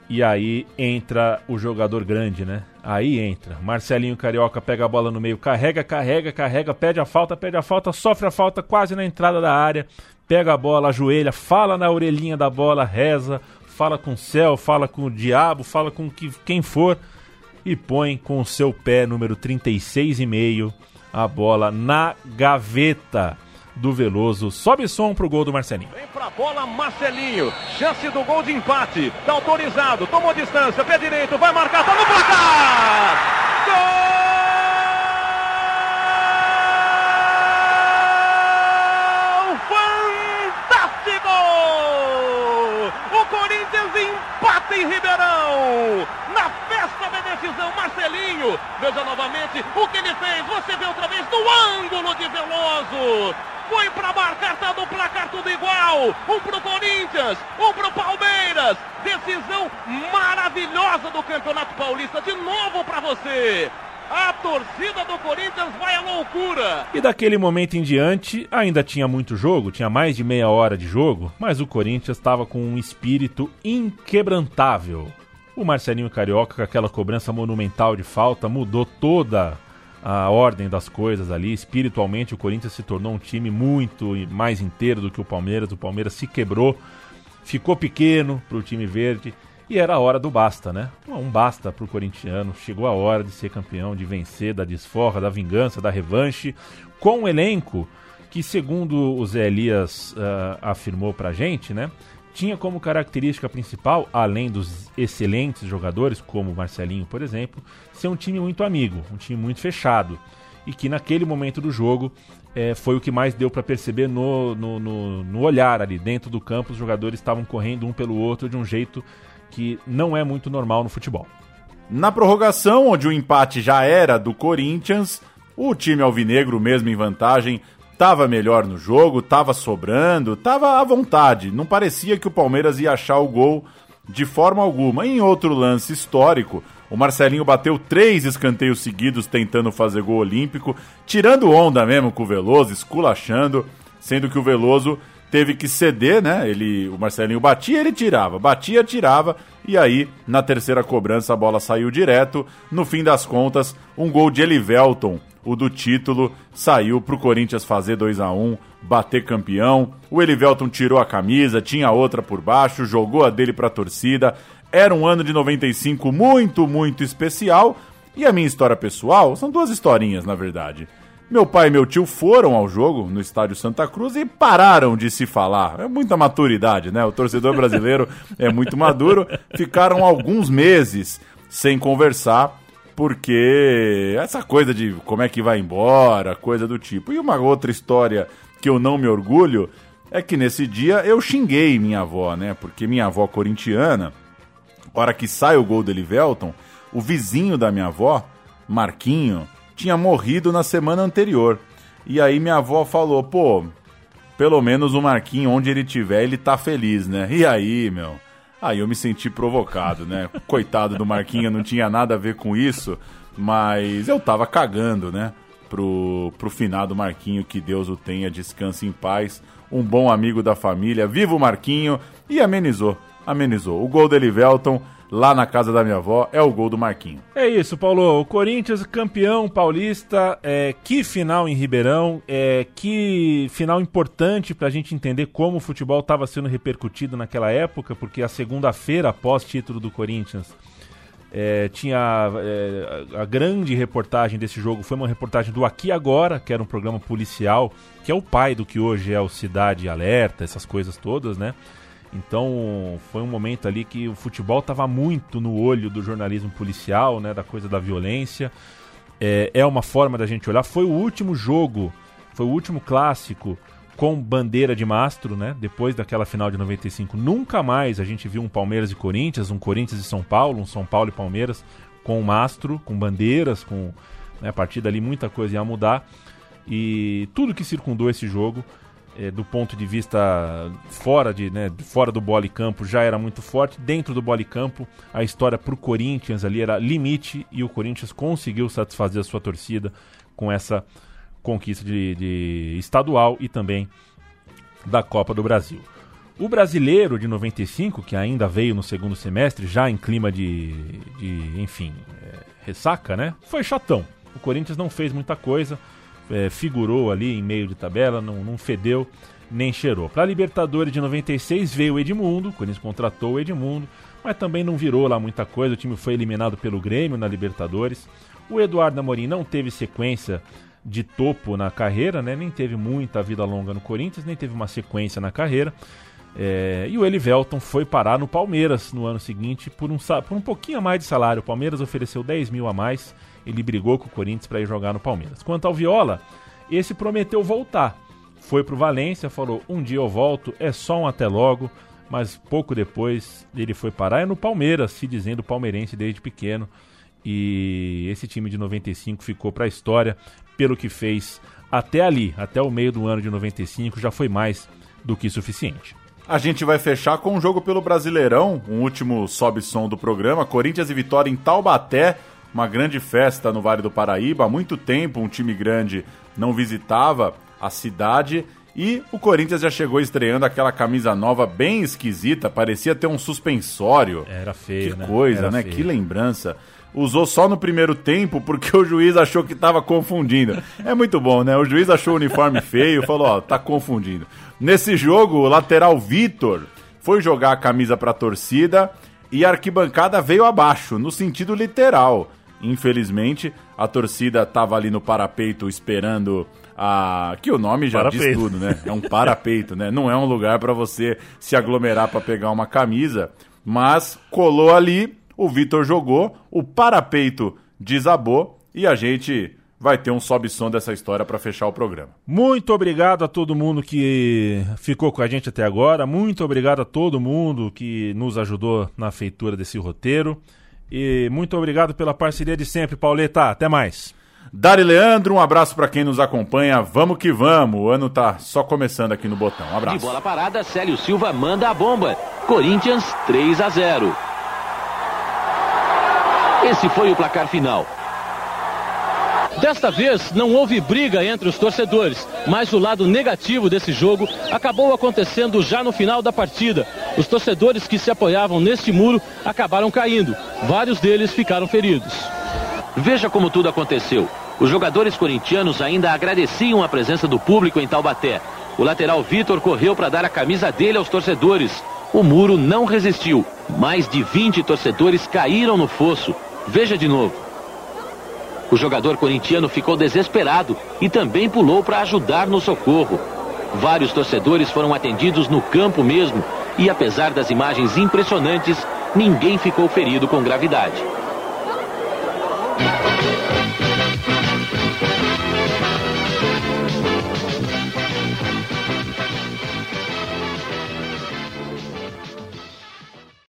E aí entra o jogador grande, né? Aí entra. Marcelinho Carioca pega a bola no meio, carrega, carrega, carrega, pede a falta, pede a falta, sofre a falta quase na entrada da área. Pega a bola, ajoelha, fala na orelhinha da bola, reza, fala com o céu, fala com o diabo, fala com que, quem for e põe com o seu pé número 36,5 a bola na gaveta do Veloso. Sobe som pro gol do Marcelinho. Vem pra bola Marcelinho. Chance do gol de empate. Tá autorizado. Tomou distância. Pé direito. Vai marcar. Tá no placar. Gol! Fantástico! O Corinthians em Ribeirão. Na festa da decisão, Marcelinho. Veja novamente o que ele fez. Você vê outra vez no ângulo de Veloso. Foi pra marcar, tá no placar tudo igual. Um pro Corinthians, um pro Palmeiras. Decisão maravilhosa do Campeonato Paulista. De novo pra você. A torcida do Corinthians vai à loucura. E daquele momento em diante, ainda tinha muito jogo, tinha mais de meia hora de jogo, mas o Corinthians estava com um espírito inquebrantável. O Marcelinho Carioca, com aquela cobrança monumental de falta, mudou toda a ordem das coisas ali. Espiritualmente, o Corinthians se tornou um time muito mais inteiro do que o Palmeiras. O Palmeiras se quebrou, ficou pequeno para o time verde. E era a hora do basta, né? Um basta pro corintiano. Chegou a hora de ser campeão, de vencer, da desforra, da vingança, da revanche, com um elenco que, segundo o Zé Elias ah, afirmou pra gente, né? tinha como característica principal, além dos excelentes jogadores, como o Marcelinho, por exemplo, ser um time muito amigo, um time muito fechado. E que naquele momento do jogo é, foi o que mais deu para perceber no, no, no, no olhar ali dentro do campo. Os jogadores estavam correndo um pelo outro de um jeito que não é muito normal no futebol. Na prorrogação, onde o empate já era do Corinthians, o time alvinegro, mesmo em vantagem, estava melhor no jogo, estava sobrando, estava à vontade. Não parecia que o Palmeiras ia achar o gol de forma alguma. Em outro lance histórico, o Marcelinho bateu três escanteios seguidos tentando fazer gol olímpico, tirando onda mesmo com o Veloso, esculachando, sendo que o Veloso teve que ceder, né? Ele, o Marcelinho batia, ele tirava, batia, tirava, e aí na terceira cobrança a bola saiu direto. No fim das contas, um gol de Elivelton, o do título, saiu pro Corinthians fazer 2 a 1 bater campeão. O Elivelton tirou a camisa, tinha outra por baixo, jogou a dele pra torcida. Era um ano de 95 muito, muito especial. E a minha história pessoal são duas historinhas, na verdade. Meu pai e meu tio foram ao jogo no estádio Santa Cruz e pararam de se falar. É muita maturidade, né? O torcedor brasileiro é muito maduro. Ficaram alguns meses sem conversar, porque essa coisa de como é que vai embora, coisa do tipo. E uma outra história que eu não me orgulho é que nesse dia eu xinguei minha avó, né? Porque minha avó corintiana, hora que sai o gol do Elivelton, o vizinho da minha avó, Marquinho, tinha morrido na semana anterior. E aí minha avó falou, pô, pelo menos o Marquinho, onde ele tiver, ele tá feliz, né? E aí, meu? Aí eu me senti provocado, né? Coitado do Marquinho, não tinha nada a ver com isso, mas eu tava cagando, né? Pro, pro finado Marquinho, que Deus o tenha, descanse em paz. Um bom amigo da família, viva o Marquinho! E amenizou, amenizou. O gol dele, Velton, lá na casa da minha avó, é o gol do Marquinho. É isso, Paulo. O Corinthians campeão paulista. É, que final em Ribeirão. É, que final importante pra gente entender como o futebol estava sendo repercutido naquela época, porque a segunda-feira, após título do Corinthians, é, tinha é, a grande reportagem desse jogo foi uma reportagem do Aqui Agora, que era um programa policial, que é o pai do que hoje é o Cidade Alerta, essas coisas todas, né? Então foi um momento ali que o futebol estava muito no olho do jornalismo policial, né, da coisa da violência. É, é uma forma da gente olhar. Foi o último jogo, foi o último clássico com bandeira de mastro, né? Depois daquela final de 95, nunca mais a gente viu um Palmeiras e Corinthians, um Corinthians e São Paulo, um São Paulo e Palmeiras com mastro, com bandeiras, com né, a partir dali muita coisa ia mudar. E tudo que circundou esse jogo é, do ponto de vista fora, de, né, fora do bola campo já era muito forte. Dentro do bola campo, a história para o Corinthians ali era limite e o Corinthians conseguiu satisfazer a sua torcida com essa conquista de, de estadual e também da Copa do Brasil. O brasileiro de 95, que ainda veio no segundo semestre, já em clima de, de enfim, é, ressaca, né? Foi chatão. O Corinthians não fez muita coisa é, figurou ali em meio de tabela, não, não fedeu nem cheirou. Para a Libertadores de 96 veio o Edmundo, o Corinthians contratou o Edmundo, mas também não virou lá muita coisa, o time foi eliminado pelo Grêmio na Libertadores. O Eduardo Amorim não teve sequência de topo na carreira, né? nem teve muita vida longa no Corinthians, nem teve uma sequência na carreira. É, e o Elivelton foi parar no Palmeiras no ano seguinte por um, por um pouquinho a mais de salário. O Palmeiras ofereceu 10 mil a mais ele brigou com o Corinthians para ir jogar no Palmeiras. Quanto ao Viola, esse prometeu voltar. Foi pro Valência, falou: "Um dia eu volto, é só um até logo", mas pouco depois ele foi parar é no Palmeiras, se dizendo palmeirense desde pequeno. E esse time de 95 ficou para a história pelo que fez até ali, até o meio do ano de 95, já foi mais do que suficiente. A gente vai fechar com um jogo pelo Brasileirão, um último sobe-som do programa, Corinthians e Vitória em Taubaté uma grande festa no Vale do Paraíba. Há muito tempo um time grande não visitava a cidade e o Corinthians já chegou estreando aquela camisa nova bem esquisita, parecia ter um suspensório. Era feio, que né? coisa, Era né? feio. Que lembrança. Usou só no primeiro tempo porque o juiz achou que estava confundindo. É muito bom, né? O juiz achou o uniforme feio, falou, ó, tá confundindo. Nesse jogo, o lateral Vitor foi jogar a camisa para a torcida e a arquibancada veio abaixo, no sentido literal. Infelizmente, a torcida estava ali no parapeito esperando a que o nome já diz Parapeito. tudo, né? É um parapeito, né? Não é um lugar para você se aglomerar para pegar uma camisa, mas colou ali, o Vitor jogou, o parapeito desabou e a gente vai ter um sobe-som dessa história para fechar o programa. Muito obrigado a todo mundo que ficou com a gente até agora. Muito obrigado a todo mundo que nos ajudou na feitura desse roteiro. E muito obrigado pela parceria de sempre, Pauleta. Até mais. Dari Leandro, um abraço para quem nos acompanha. Vamos que vamos. O ano tá só começando aqui no botão. Um De abraço. bola parada, Célio Silva manda a bomba. Corinthians 3 a 0. Esse foi o placar final. Desta vez não houve briga entre os torcedores, mas o lado negativo desse jogo acabou acontecendo já no final da partida. Os torcedores que se apoiavam neste muro acabaram caindo. Vários deles ficaram feridos. Veja como tudo aconteceu. Os jogadores corintianos ainda agradeciam a presença do público em Taubaté. O lateral Vitor correu para dar a camisa dele aos torcedores. O muro não resistiu. Mais de 20 torcedores caíram no fosso. Veja de novo. O jogador corintiano ficou desesperado e também pulou para ajudar no socorro. Vários torcedores foram atendidos no campo mesmo e, apesar das imagens impressionantes, ninguém ficou ferido com gravidade.